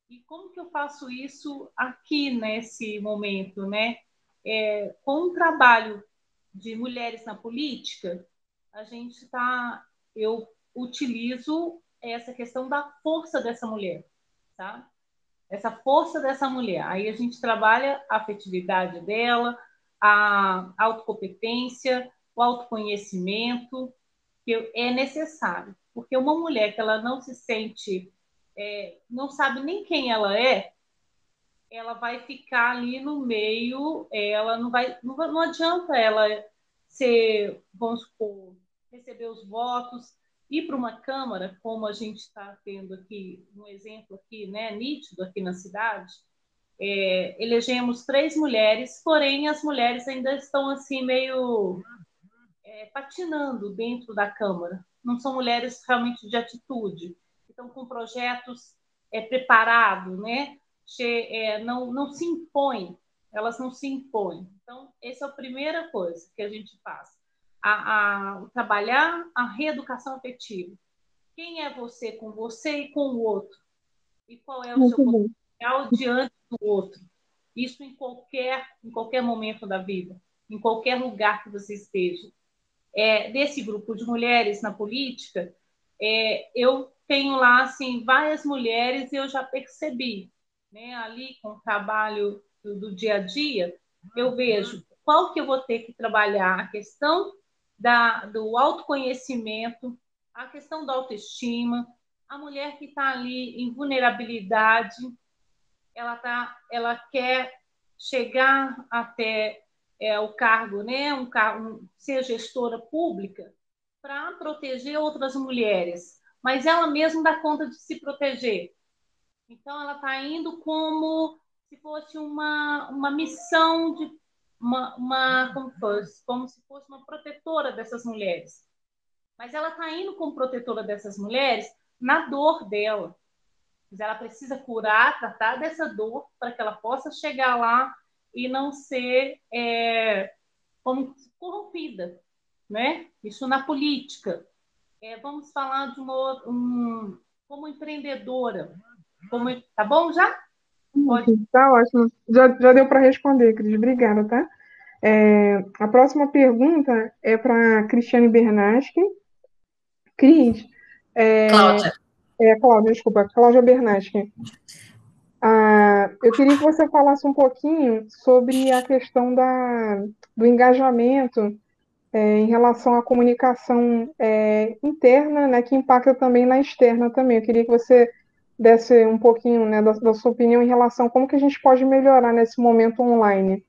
E como que eu faço isso aqui nesse momento, né? É, com o trabalho de mulheres na política, a gente está, eu utilizo essa questão da força dessa mulher, tá? essa força dessa mulher. Aí a gente trabalha a afetividade dela, a autocompetência, o autoconhecimento, que é necessário. Porque uma mulher que ela não se sente, é, não sabe nem quem ela é, ela vai ficar ali no meio, ela não vai, não, não adianta ela ser, vamos supor, receber os votos, ir para uma Câmara, como a gente está tendo aqui, um exemplo aqui, né, nítido aqui na cidade, é, elegemos três mulheres, porém as mulheres ainda estão assim meio é, patinando dentro da Câmara. Não são mulheres realmente de atitude. Estão com projetos é, preparados, né? É, não, não se impõem, elas não se impõem. Então, essa é a primeira coisa que a gente faz a, a trabalhar a reeducação afetiva. Quem é você com você e com o outro? E qual é o Muito seu bom. potencial diante do outro? Isso em qualquer, em qualquer momento da vida, em qualquer lugar que você esteja. É, desse grupo de mulheres na política, é, eu tenho lá assim várias mulheres e eu já percebi, né, ali com o trabalho do, do dia a dia, eu vejo qual que eu vou ter que trabalhar a questão da, do autoconhecimento, a questão da autoestima, a mulher que está ali em vulnerabilidade, ela, tá, ela quer chegar até é, o cargo, né, um, um, ser gestora pública, para proteger outras mulheres, mas ela mesma dá conta de se proteger. Então, ela está indo como se fosse uma, uma missão de uma, uma como, fosse, como se fosse uma protetora dessas mulheres. Mas ela está indo como protetora dessas mulheres na dor dela. Mas ela precisa curar, tratar dessa dor para que ela possa chegar lá e não ser é, como corrompida, né? Isso na política. É, vamos falar de uma um, como empreendedora. Como, tá bom já? Pode. Tá ótimo. Já, já deu para responder, Cris. Obrigada, tá? É, a próxima pergunta é para Cristiane Bernaschi. Cris. É, Cláudia. É, Cláudia, desculpa, Cláudia Bernaschi. Ah, eu queria que você falasse um pouquinho sobre a questão da, do engajamento é, em relação à comunicação é, interna, né, que impacta também na externa também. Eu queria que você desse um pouquinho né, da, da, sua opinião em relação como que a gente pode melhorar nesse momento online.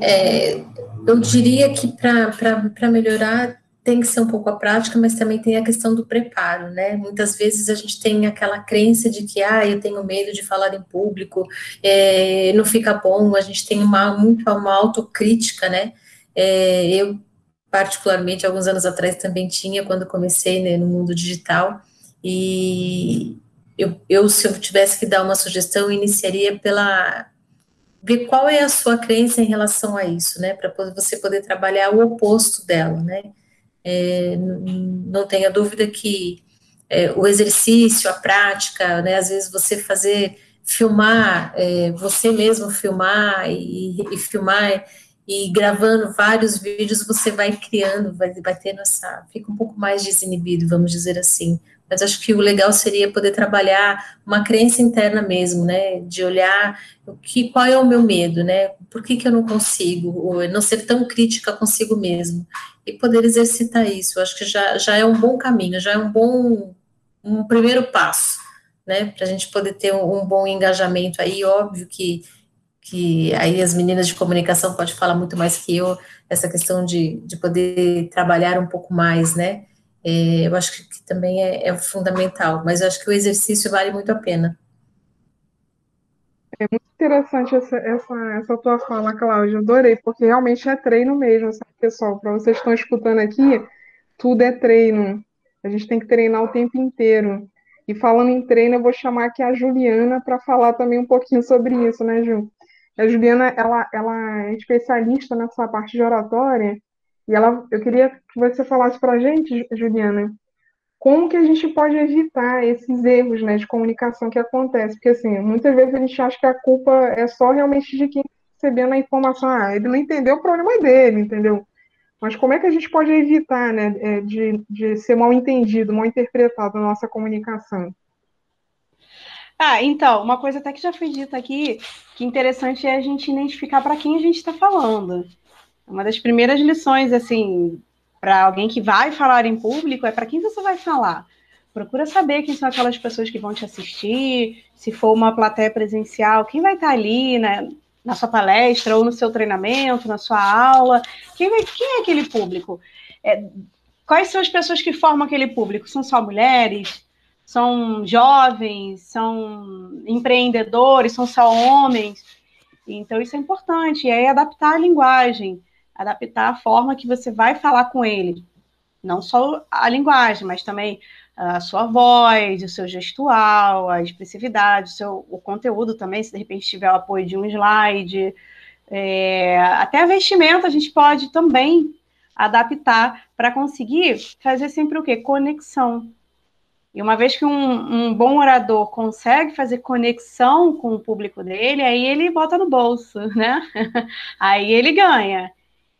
É, eu diria que para melhorar tem que ser um pouco a prática, mas também tem a questão do preparo, né? Muitas vezes a gente tem aquela crença de que, ah, eu tenho medo de falar em público, é, não fica bom, a gente tem uma, muito uma autocrítica, né? É, eu particularmente, alguns anos atrás também tinha, quando comecei né, no mundo digital, e eu, eu, se eu tivesse que dar uma sugestão, iniciaria pela ver qual é a sua crença em relação a isso, né, para você poder trabalhar o oposto dela, né, é, não tenha dúvida que é, o exercício, a prática, né, às vezes você fazer, filmar, é, você mesmo filmar e, e filmar e gravando vários vídeos, você vai criando, vai, vai tendo essa, fica um pouco mais desinibido, vamos dizer assim. Mas acho que o legal seria poder trabalhar uma crença interna mesmo, né? De olhar o que, qual é o meu medo, né? Por que, que eu não consigo? Ou não ser tão crítica consigo mesmo. E poder exercitar isso, acho que já, já é um bom caminho, já é um bom, um primeiro passo, né? Para a gente poder ter um, um bom engajamento aí, óbvio que que aí as meninas de comunicação podem falar muito mais que eu, essa questão de, de poder trabalhar um pouco mais, né? É, eu acho que, também é, é, fundamental, mas eu acho que o exercício vale muito a pena. É muito interessante essa, essa, essa tua fala, Cláudia, adorei, porque realmente é treino mesmo, sabe, pessoal? Para vocês que estão escutando aqui, tudo é treino. A gente tem que treinar o tempo inteiro. E falando em treino, eu vou chamar aqui a Juliana para falar também um pouquinho sobre isso, né, Ju? A Juliana, ela, ela é especialista nessa parte de oratória, e ela, eu queria que você falasse para a gente, Juliana, como que a gente pode evitar esses erros né, de comunicação que acontecem? Porque, assim, muitas vezes a gente acha que a culpa é só realmente de quem está recebendo a informação. Ah, ele não entendeu, o problema dele, entendeu? Mas como é que a gente pode evitar né, é, de, de ser mal entendido, mal interpretado na nossa comunicação? Ah, então, uma coisa até que já foi dita aqui, que interessante é a gente identificar para quem a gente está falando. Uma das primeiras lições, assim, para alguém que vai falar em público, é para quem você vai falar. Procura saber quem são aquelas pessoas que vão te assistir, se for uma plateia presencial, quem vai estar tá ali, né, na sua palestra ou no seu treinamento, na sua aula, quem, vai, quem é aquele público? É, quais são as pessoas que formam aquele público? São só mulheres? são jovens, são empreendedores, são só homens. Então, isso é importante. E aí, adaptar a linguagem, adaptar a forma que você vai falar com ele. Não só a linguagem, mas também a sua voz, o seu gestual, a expressividade, o, seu, o conteúdo também, se de repente tiver o apoio de um slide. É, até a vestimenta a gente pode também adaptar para conseguir fazer sempre o quê? Conexão e uma vez que um, um, bom orador consegue fazer conexão com o público dele, aí ele bota no bolso, né? aí ele ganha.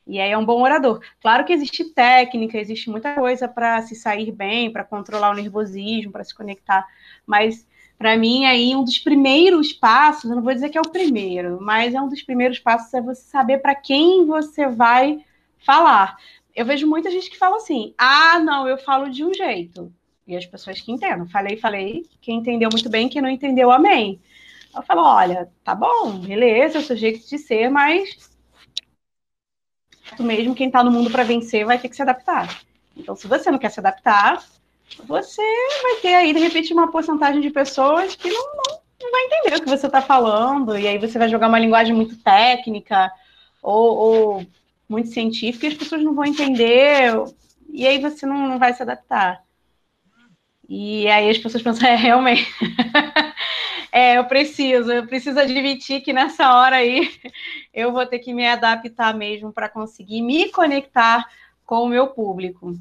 E aí é um bom orador. Claro que existe técnica, existe muita coisa para se sair bem, para controlar o nervosismo, para se conectar. Mas para mim aí um dos primeiros passos, eu não vou dizer que é o primeiro, mas é um dos primeiros passos é você saber para quem você vai falar. Eu vejo muita gente que fala assim: "Ah, não, eu falo de um jeito". E as pessoas que entendam. Falei, falei. Quem entendeu muito bem, quem não entendeu, amém. Eu falo, olha, tá bom, beleza, é o seu jeito de ser, mas mesmo quem está no mundo para vencer vai ter que se adaptar. Então, se você não quer se adaptar, você vai ter aí, de repente, uma porcentagem de pessoas que não, não, não vai entender o que você está falando, e aí você vai jogar uma linguagem muito técnica ou, ou, muito científica, e as pessoas não vão entender, e aí você não, não vai se adaptar. E aí as pessoas pensam, é, realmente. É, eu preciso, eu preciso admitir que nessa hora aí eu vou ter que me adaptar mesmo para conseguir me conectar com o meu público.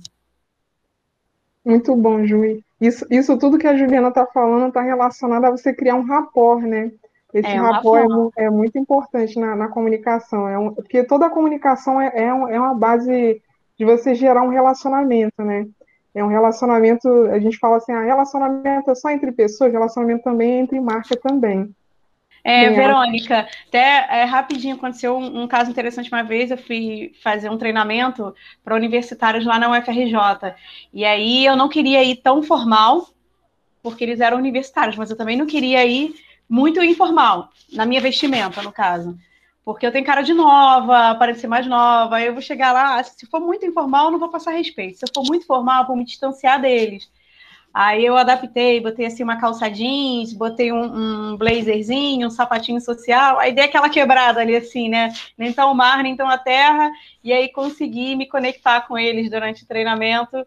Muito bom, Ju. Isso, isso tudo que a Juliana está falando está relacionado a você criar um rapport, né? Esse é, rapport. É, é, muito importante na, na comunicação, é um, porque toda comunicação é, é, um, é uma base de você gerar um relacionamento, né? É um relacionamento, a gente fala assim, ah, relacionamento é só entre pessoas, relacionamento também é entre marca também. É, Bem, Verônica, até é, rapidinho aconteceu um, um, caso interessante uma vez, eu fui fazer um treinamento para universitários lá na UFRJ, e aí eu não queria ir tão formal, porque eles eram universitários, mas eu também não queria ir muito informal, na minha vestimenta, no caso. Porque eu tenho cara de nova, parecer mais nova, eu vou chegar lá, se for muito informal, eu não vou passar respeito. Se eu for muito formal, eu vou me distanciar deles. Aí eu adaptei, botei assim uma calça jeans, botei um, um, blazerzinho, um sapatinho social, aí dei aquela quebrada ali assim, né? Nem tão mar, nem tão a terra, e aí consegui me conectar com eles durante o treinamento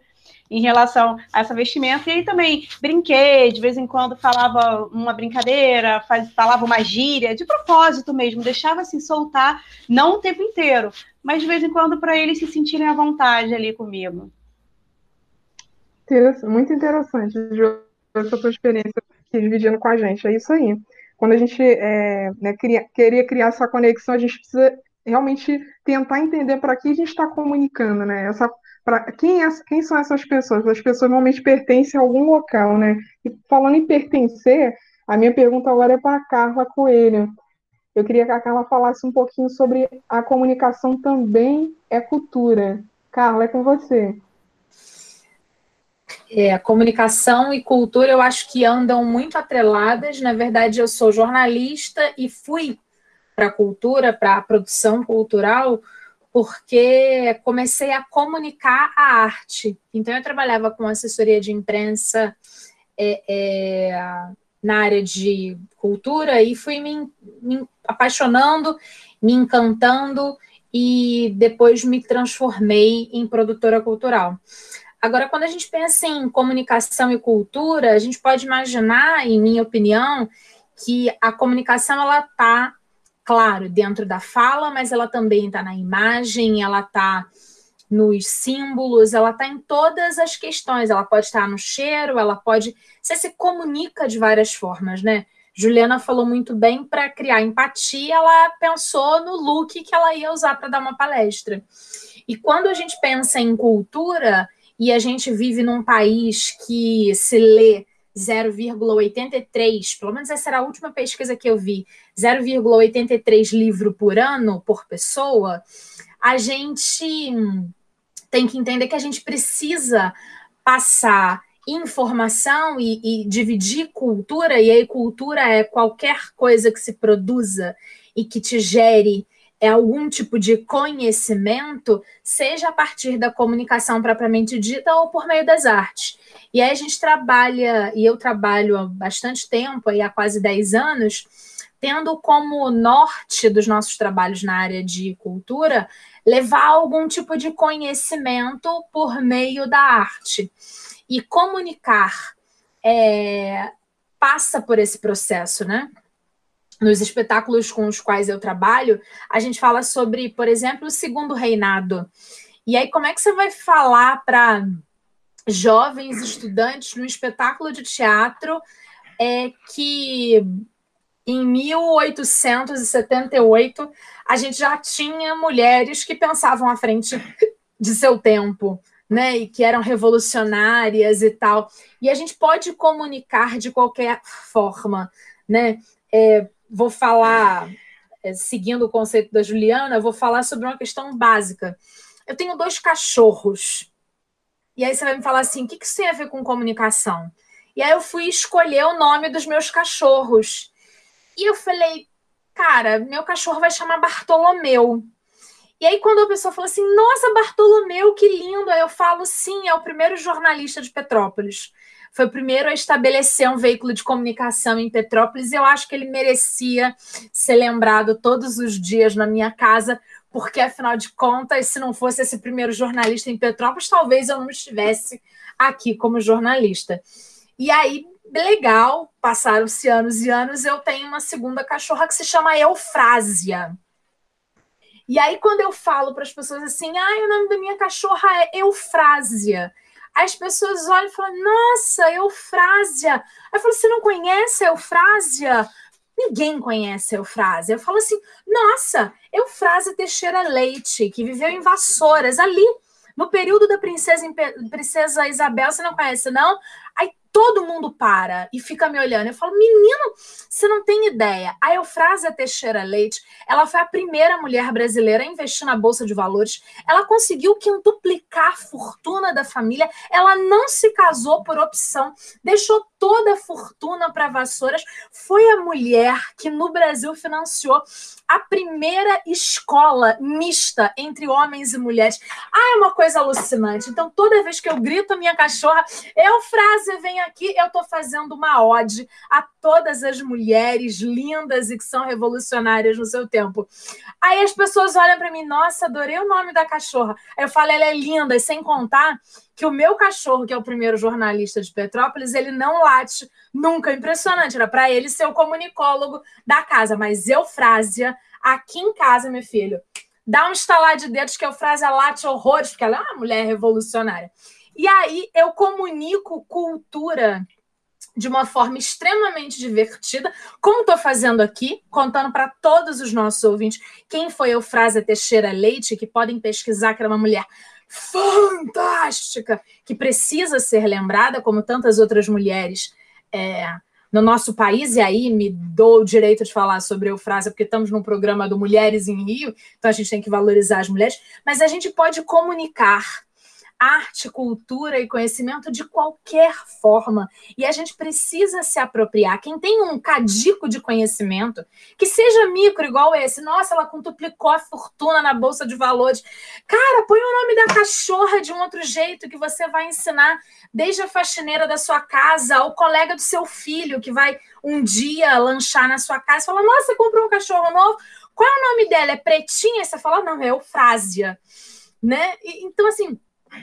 em relação a essa vestimenta. E aí também brinquei, de vez em quando falava uma brincadeira, faz, falava uma gíria, de propósito mesmo, deixava assim soltar, não o tempo inteiro, mas de vez em quando para eles se sentirem à vontade ali comigo. Muito interessante, essa tua experiência aqui dividindo com a gente. É isso aí. Quando a gente é, né, queria, queria criar essa conexão, a gente precisa realmente tentar entender para que a gente está comunicando, né? Essa, quem, é, quem são essas pessoas? As pessoas normalmente pertencem a algum local, né? E falando em pertencer, a minha pergunta agora é para a Carla Coelho. Eu queria que a Carla falasse um pouquinho sobre a comunicação também é cultura. Carla, é com você. É, comunicação e cultura eu acho que andam muito atreladas. Na verdade, eu sou jornalista e fui para a cultura, para a produção cultural, porque comecei a comunicar a arte. Então, eu trabalhava com assessoria de imprensa é, é, na área de cultura e fui me, me apaixonando, me encantando e depois me transformei em produtora cultural. Agora, quando a gente pensa em comunicação e cultura, a gente pode imaginar, em minha opinião, que a comunicação ela está, claro, dentro da fala, mas ela também está na imagem, ela está nos símbolos, ela está em todas as questões. Ela pode estar no cheiro, ela pode. Você se comunica de várias formas, né? Juliana falou muito bem para criar empatia, ela pensou no look que ela ia usar para dar uma palestra. E quando a gente pensa em cultura, e a gente vive num país que se lê 0,83, pelo menos essa era a última pesquisa que eu vi, 0,83 livro por ano por pessoa, a gente tem que entender que a gente precisa passar informação e, e, dividir cultura, e aí cultura é qualquer coisa que se produza e que te gere é algum tipo de conhecimento, seja a partir da comunicação propriamente dita ou por meio das artes. E aí a gente trabalha, e eu trabalho há bastante tempo, aí há quase 10 anos, tendo como norte dos nossos trabalhos na área de cultura levar algum tipo de conhecimento por meio da arte. E comunicar é, passa por esse processo, né? Nos espetáculos com os quais eu trabalho, a gente fala sobre, por exemplo, o segundo reinado. E aí, como é que você vai falar para jovens estudantes no espetáculo de teatro é que em 1878 a gente já tinha mulheres que pensavam à frente de seu tempo, né, e que eram revolucionárias e tal. E a gente pode comunicar de qualquer forma, né? É, vou falar, é, seguindo o conceito da Juliana, vou falar sobre uma questão básica. Eu tenho dois cachorros. E aí você vai me falar assim: o que isso tem a ver com comunicação? E aí eu fui escolher o nome dos meus cachorros. E eu falei, cara, meu cachorro vai chamar Bartolomeu. E aí, quando a pessoa fala assim, nossa, Bartolomeu, que lindo, aí eu falo, sim, é o primeiro jornalista de Petrópolis foi o primeiro a estabelecer um veículo de comunicação em Petrópolis eu acho que ele merecia ser lembrado todos os dias na minha casa, porque afinal de contas, se não fosse esse primeiro jornalista em Petrópolis, talvez eu não estivesse aqui como jornalista. E aí, legal, passaram-se anos e anos, eu tenho uma segunda cachorra que se chama Eufrásia. E aí, quando eu falo para as pessoas assim, ah, o nome da minha cachorra é Eufrásia, as pessoas olham e falam, nossa, Eufrásia. Aí eu falo, você não conhece a Eufrásia? Ninguém conhece a Eufrásia. Eu falo assim, nossa, Eufrásia Teixeira Leite, que viveu em Vassouras, ali, no período da princesa, princesa Isabel, você não conhece, não? Aí todo mundo para e fica me olhando. Eu falo, menino, você não tem ideia. A Eufrásia Teixeira Leite, ela foi a primeira mulher brasileira a investir na Bolsa de Valores. Ela conseguiu quintuplicar a fortuna da família. Ela não se casou por opção, deixou toda a fortuna para vassouras, foi a mulher que no Brasil financiou a primeira escola mista entre homens e mulheres. Ah, é uma coisa alucinante. Então, toda vez que eu grito a minha cachorra, Eufrásia, vem aqui, eu estou fazendo uma ode a todas as mulheres lindas e que são revolucionárias no seu tempo. Aí as pessoas olham para mim, nossa, adorei o nome da cachorra. Aí eu falo, ela é linda, e sem contar que o meu cachorro, que é o primeiro jornalista de Petrópolis, ele não late nunca. Impressionante, era para ele ser o comunicólogo da casa. Mas Eufrásia, aqui em casa, meu filho, dá um estalar de dedos que Eufrásia late horrores, porque ela é uma mulher revolucionária. E aí eu comunico cultura de uma forma extremamente divertida, como estou fazendo aqui, contando para todos os nossos ouvintes quem foi Eufrásia Teixeira Leite, que podem pesquisar que era uma mulher fantástica, que precisa ser lembrada, como tantas outras mulheres. É, no nosso país, e aí me dou o direito de falar sobre Eufrásia, porque estamos num programa do Mulheres em Rio, então a gente tem que valorizar as mulheres, mas a gente pode comunicar arte, cultura e conhecimento de qualquer forma. E a gente precisa se apropriar. Quem tem um cadico de conhecimento, que seja micro igual esse, nossa, ela quintuplicou a fortuna na bolsa de valores. Cara, põe o nome da cachorra de um outro jeito que você vai ensinar desde a faxineira da sua casa, ao colega do seu filho que vai um dia lanchar na sua casa, fala: "Nossa, você comprou um cachorro novo? Qual é o nome dela? É pretinha?" Você fala: "Não, é Eufrásia." Né? E, então assim,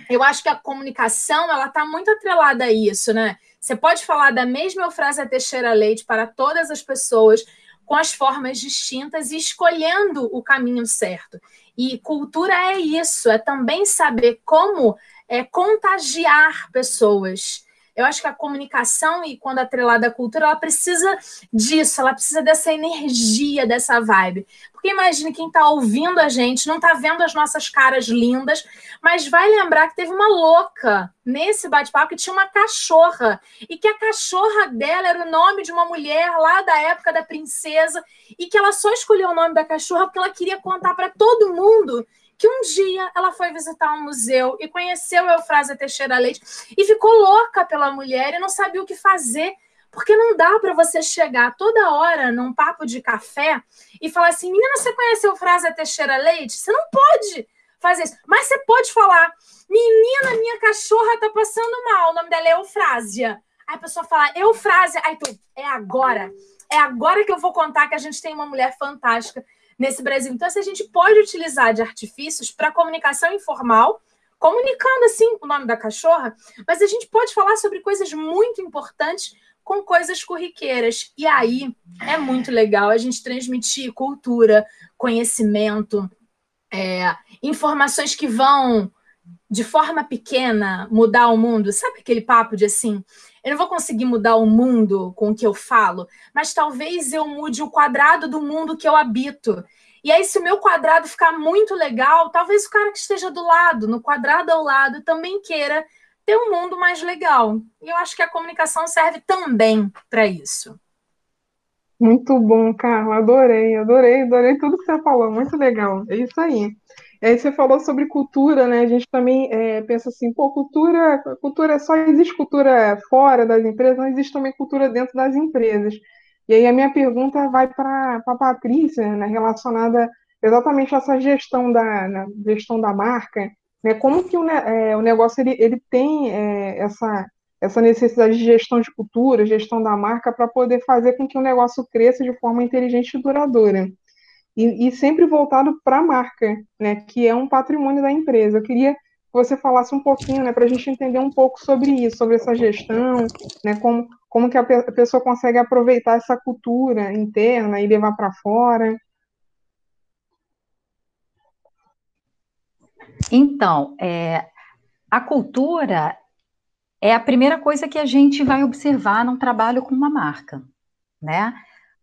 eu acho que a comunicação ela está muito atrelada a isso, né? Você pode falar da mesma Eufrásia Teixeira Leite para todas as pessoas com as formas distintas e escolhendo o caminho certo. E cultura é isso, é também saber como é, contagiar pessoas. Eu acho que a comunicação, e quando atrelada à cultura, ela precisa disso, ela precisa dessa energia, dessa vibe. Porque imagine quem está ouvindo a gente, não está vendo as nossas caras lindas, mas vai lembrar que teve uma louca nesse bate-papo que tinha uma cachorra, e que a cachorra dela era o nome de uma mulher lá da época da princesa, e que ela só escolheu o nome da cachorra porque ela queria contar para todo mundo que um dia ela foi visitar um museu e conheceu Eufrásia Teixeira Leite e ficou louca pela mulher e não sabia o que fazer. Porque não dá para você chegar toda hora num papo de café e falar assim: menina, você conhece Eufrásia Teixeira Leite? Você não pode fazer isso. Mas você pode falar: menina, minha cachorra tá passando mal. O nome dela é Eufrásia. Aí a pessoa fala: Eufrásia. Aí tu, é agora. É agora que eu vou contar que a gente tem uma mulher fantástica nesse Brasil. Então, a gente pode utilizar de artifícios para comunicação informal, comunicando assim o nome da cachorra, mas a gente pode falar sobre coisas muito importantes com coisas corriqueiras. E aí é muito legal a gente transmitir cultura, conhecimento, é, informações que vão de forma pequena mudar o mundo. Sabe aquele papo de assim, eu não vou conseguir mudar o mundo com o que eu falo, mas talvez eu mude o quadrado do mundo que eu habito. E aí, se o meu quadrado ficar muito legal, talvez o cara que esteja do lado, no quadrado ao lado, também queira ter um mundo mais legal. E eu acho que a comunicação serve também para isso. Muito bom, Carla. Adorei, adorei, adorei tudo que você falou. Muito legal. É isso aí. Aí você falou sobre cultura, né? A gente também é, pensa assim, pô, cultura, cultura só existe cultura fora das empresas, não existe também cultura dentro das empresas. E aí a minha pergunta vai para a Patrícia, né, relacionada exatamente a essa gestão da gestão da marca, né? Como que o, é, o negócio ele, ele tem é, essa essa necessidade de gestão de cultura, gestão da marca, para poder fazer com que o negócio cresça de forma inteligente e duradoura e, e sempre voltado para a marca, né, que é um patrimônio da empresa. Eu queria que você falasse um pouquinho, né, para a gente entender um pouco sobre isso, sobre essa gestão, né, como, como que a, pe a pessoa consegue aproveitar essa cultura interna e levar para fora. Então, é, a cultura é a primeira coisa que a gente vai observar num trabalho com uma marca, né?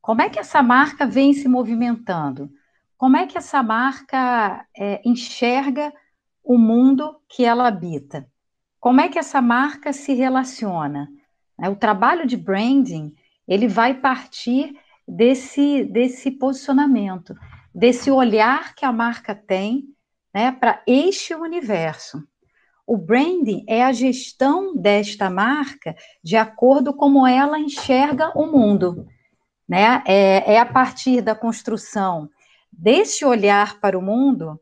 Como é que essa marca vem se movimentando? Como é que essa marca é, enxerga o mundo que ela habita? Como é que essa marca se relaciona? É, o trabalho de branding ele vai partir desse, desse posicionamento, desse olhar que a marca tem né, para este universo. O branding é a gestão desta marca de acordo com como ela enxerga o mundo. Né? É, é a partir da construção desse olhar para o mundo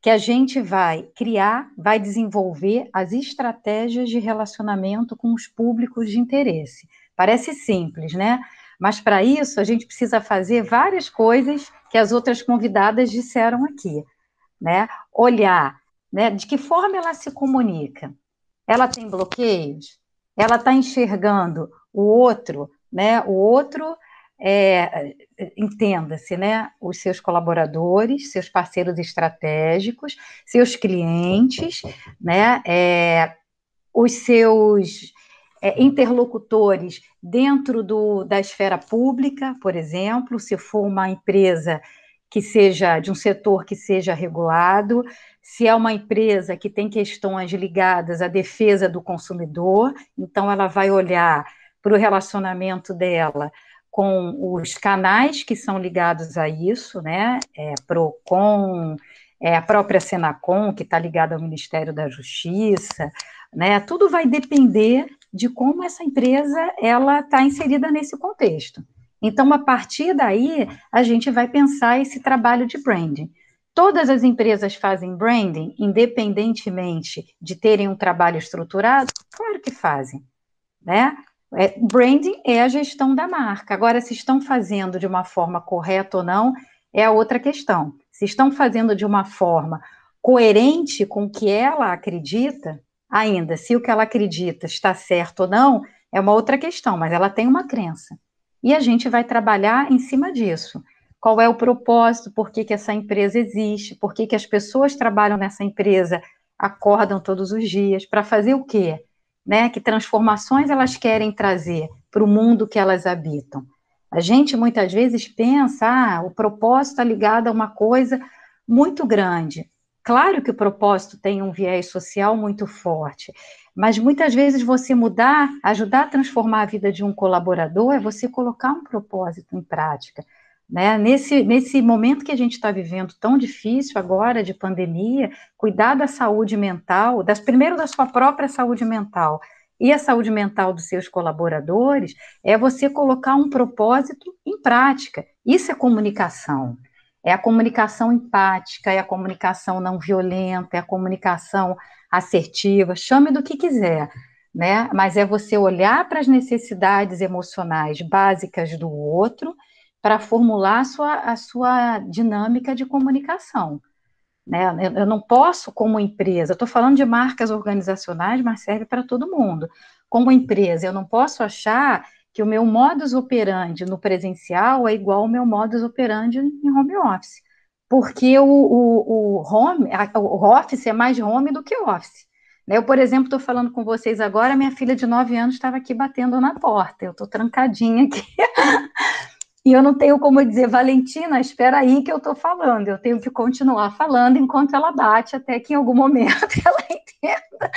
que a gente vai criar, vai desenvolver as estratégias de relacionamento com os públicos de interesse. Parece simples, né? Mas para isso a gente precisa fazer várias coisas que as outras convidadas disseram aqui, né? Olhar, né? De que forma ela se comunica? Ela tem bloqueios? Ela está enxergando o outro, né? O outro é, entenda-se, né, os seus colaboradores, seus parceiros estratégicos, seus clientes, né, é, os seus é, interlocutores dentro do, da esfera pública, por exemplo, se for uma empresa que seja de um setor que seja regulado, se é uma empresa que tem questões ligadas à defesa do consumidor, então ela vai olhar para o relacionamento dela com os canais que são ligados a isso, né? É, Procon, é, a própria Senacom, que está ligada ao Ministério da Justiça, né? Tudo vai depender de como essa empresa ela está inserida nesse contexto. Então, a partir daí, a gente vai pensar esse trabalho de branding. Todas as empresas fazem branding, independentemente de terem um trabalho estruturado? Claro que fazem, né? É, branding é a gestão da marca. Agora, se estão fazendo de uma forma correta ou não, é a outra questão. Se estão fazendo de uma forma coerente com o que ela acredita, ainda, se o que ela acredita está certo ou não, é uma outra questão, mas ela tem uma crença. E a gente vai trabalhar em cima disso. Qual é o propósito? Por que, que essa empresa existe? Por que, que as pessoas trabalham nessa empresa, acordam todos os dias? Para fazer o quê? Né? Que transformações elas querem trazer para o mundo que elas habitam. A gente muitas vezes pensa, ah, o propósito está ligado a uma coisa muito grande. Claro que o propósito tem um viés social muito forte, mas muitas vezes você mudar, ajudar a transformar a vida de um colaborador é você colocar um propósito em prática. Né? Nesse, nesse momento que a gente está vivendo tão difícil agora de pandemia, cuidar da saúde mental, das, primeiro da sua própria saúde mental e a saúde mental dos seus colaboradores, é você colocar um propósito em prática. Isso é comunicação. É a comunicação empática, é a comunicação não violenta, é a comunicação assertiva, chame do que quiser, né? Mas é você olhar para as necessidades emocionais básicas do outro para formular a sua, a sua dinâmica de comunicação. Né? Eu, não posso, como empresa, estou falando de marcas organizacionais, mas serve para todo mundo. Como empresa, eu não posso achar que o meu modus operandi no presencial é igual ao meu modus operandi em home office. Porque o, o, o home, o office é mais home do que office. Né? Eu, por exemplo, estou falando com vocês agora, minha filha de 9 anos estava aqui batendo na porta. Eu estou trancadinha aqui. E eu não tenho como dizer, Valentina, espera aí que eu estou falando. Eu tenho que continuar falando enquanto ela bate, até que em algum momento ela entenda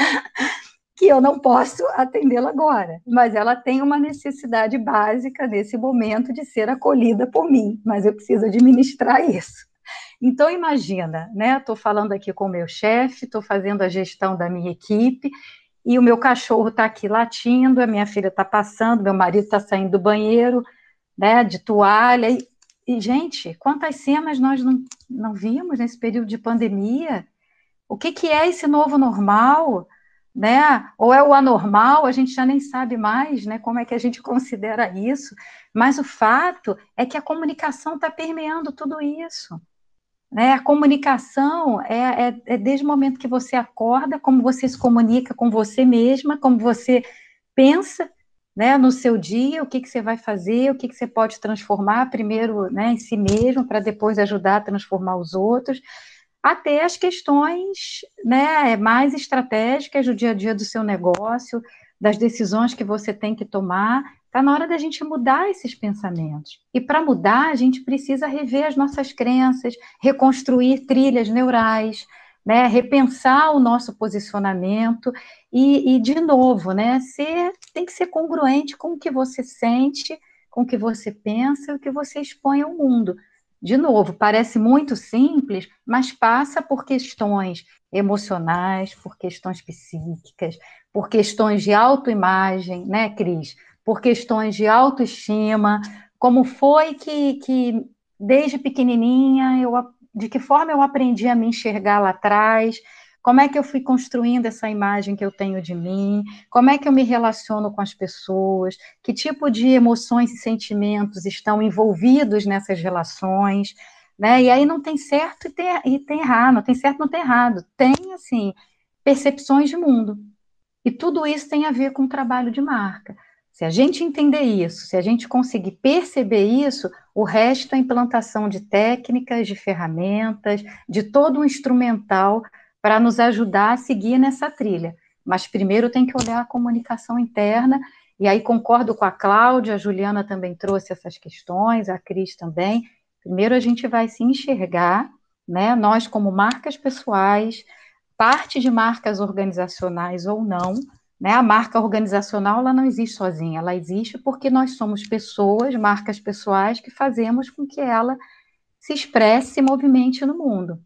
que eu não posso atendê-la agora. Mas ela tem uma necessidade básica nesse momento de ser acolhida por mim, mas eu preciso administrar isso. Então, imagina, né? Estou falando aqui com o meu chefe, estou fazendo a gestão da minha equipe, e o meu cachorro está aqui latindo, a minha filha está passando, meu marido está saindo do banheiro, né, de toalha. E, e, gente, quantas cenas nós não, não vimos nesse período de pandemia? O que, que é esse novo normal? Né? Ou é o anormal, a gente já nem sabe mais né, como é que a gente considera isso, mas o fato é que a comunicação está permeando tudo isso. Né? A comunicação é, é, é desde o momento que você acorda, como você se comunica com você mesma, como você pensa, né, no seu dia, o que, que você vai fazer, o que, que você pode transformar primeiro né, em si mesmo, para depois ajudar a transformar os outros, até as questões né, mais estratégicas do dia a dia do seu negócio, das decisões que você tem que tomar. Está na hora da gente mudar esses pensamentos. E para mudar, a gente precisa rever as nossas crenças, reconstruir trilhas neurais, né, repensar o nosso posicionamento e, e, de novo, né, ser, tem que ser congruente com o que você sente, com o que você pensa e o que você expõe ao mundo. de novo, parece muito simples, mas passa por questões emocionais, por questões psíquicas, por questões de autoimagem, né, Cris? Por questões de autoestima, como foi que, que desde pequenininha eu de que forma eu aprendi a me enxergar lá atrás, como é que eu fui construindo essa imagem que eu tenho de mim, como é que eu me relaciono com as pessoas, que tipo de emoções e sentimentos estão envolvidos nessas relações, né? E aí não tem certo e tem, e tem errado, não tem certo não tem errado, tem, assim, percepções de mundo. E tudo isso tem a ver com o trabalho de marca. Se a gente entender isso, se a gente conseguir perceber isso, o resto é implantação de técnicas, de ferramentas, de todo um instrumental para nos ajudar a seguir nessa trilha. Mas primeiro tem que olhar a comunicação interna, e aí concordo com a Cláudia, a Juliana também trouxe essas questões, a Cris também. Primeiro a gente vai se enxergar, né, nós como marcas pessoais, parte de marcas organizacionais ou não, né, a marca organizacional ela não existe sozinha, ela existe porque nós somos pessoas, marcas pessoais, que fazemos com que ela se expresse, se movimente no mundo.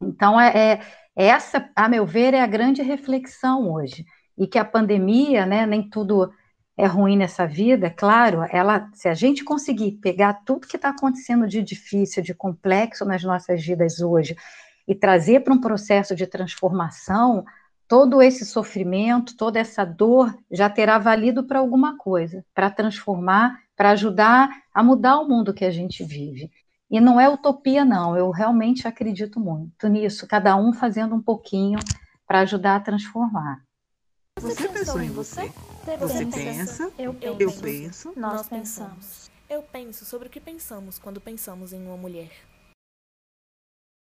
Então, é, é, essa, a meu ver, é a grande reflexão hoje. E que a pandemia, né, nem tudo é ruim nessa vida, claro, ela, se a gente conseguir pegar tudo que está acontecendo de difícil, de complexo nas nossas vidas hoje, e trazer para um processo de transformação, todo esse sofrimento, toda essa dor já terá valido para alguma coisa, para transformar, para ajudar a mudar o mundo que a gente vive. E não é utopia, não, eu realmente acredito muito nisso, cada um fazendo um pouquinho para ajudar a transformar. Você pensou em você? Você pensa? Eu penso. Nós pensamos. Eu penso sobre o que pensamos quando pensamos em uma mulher.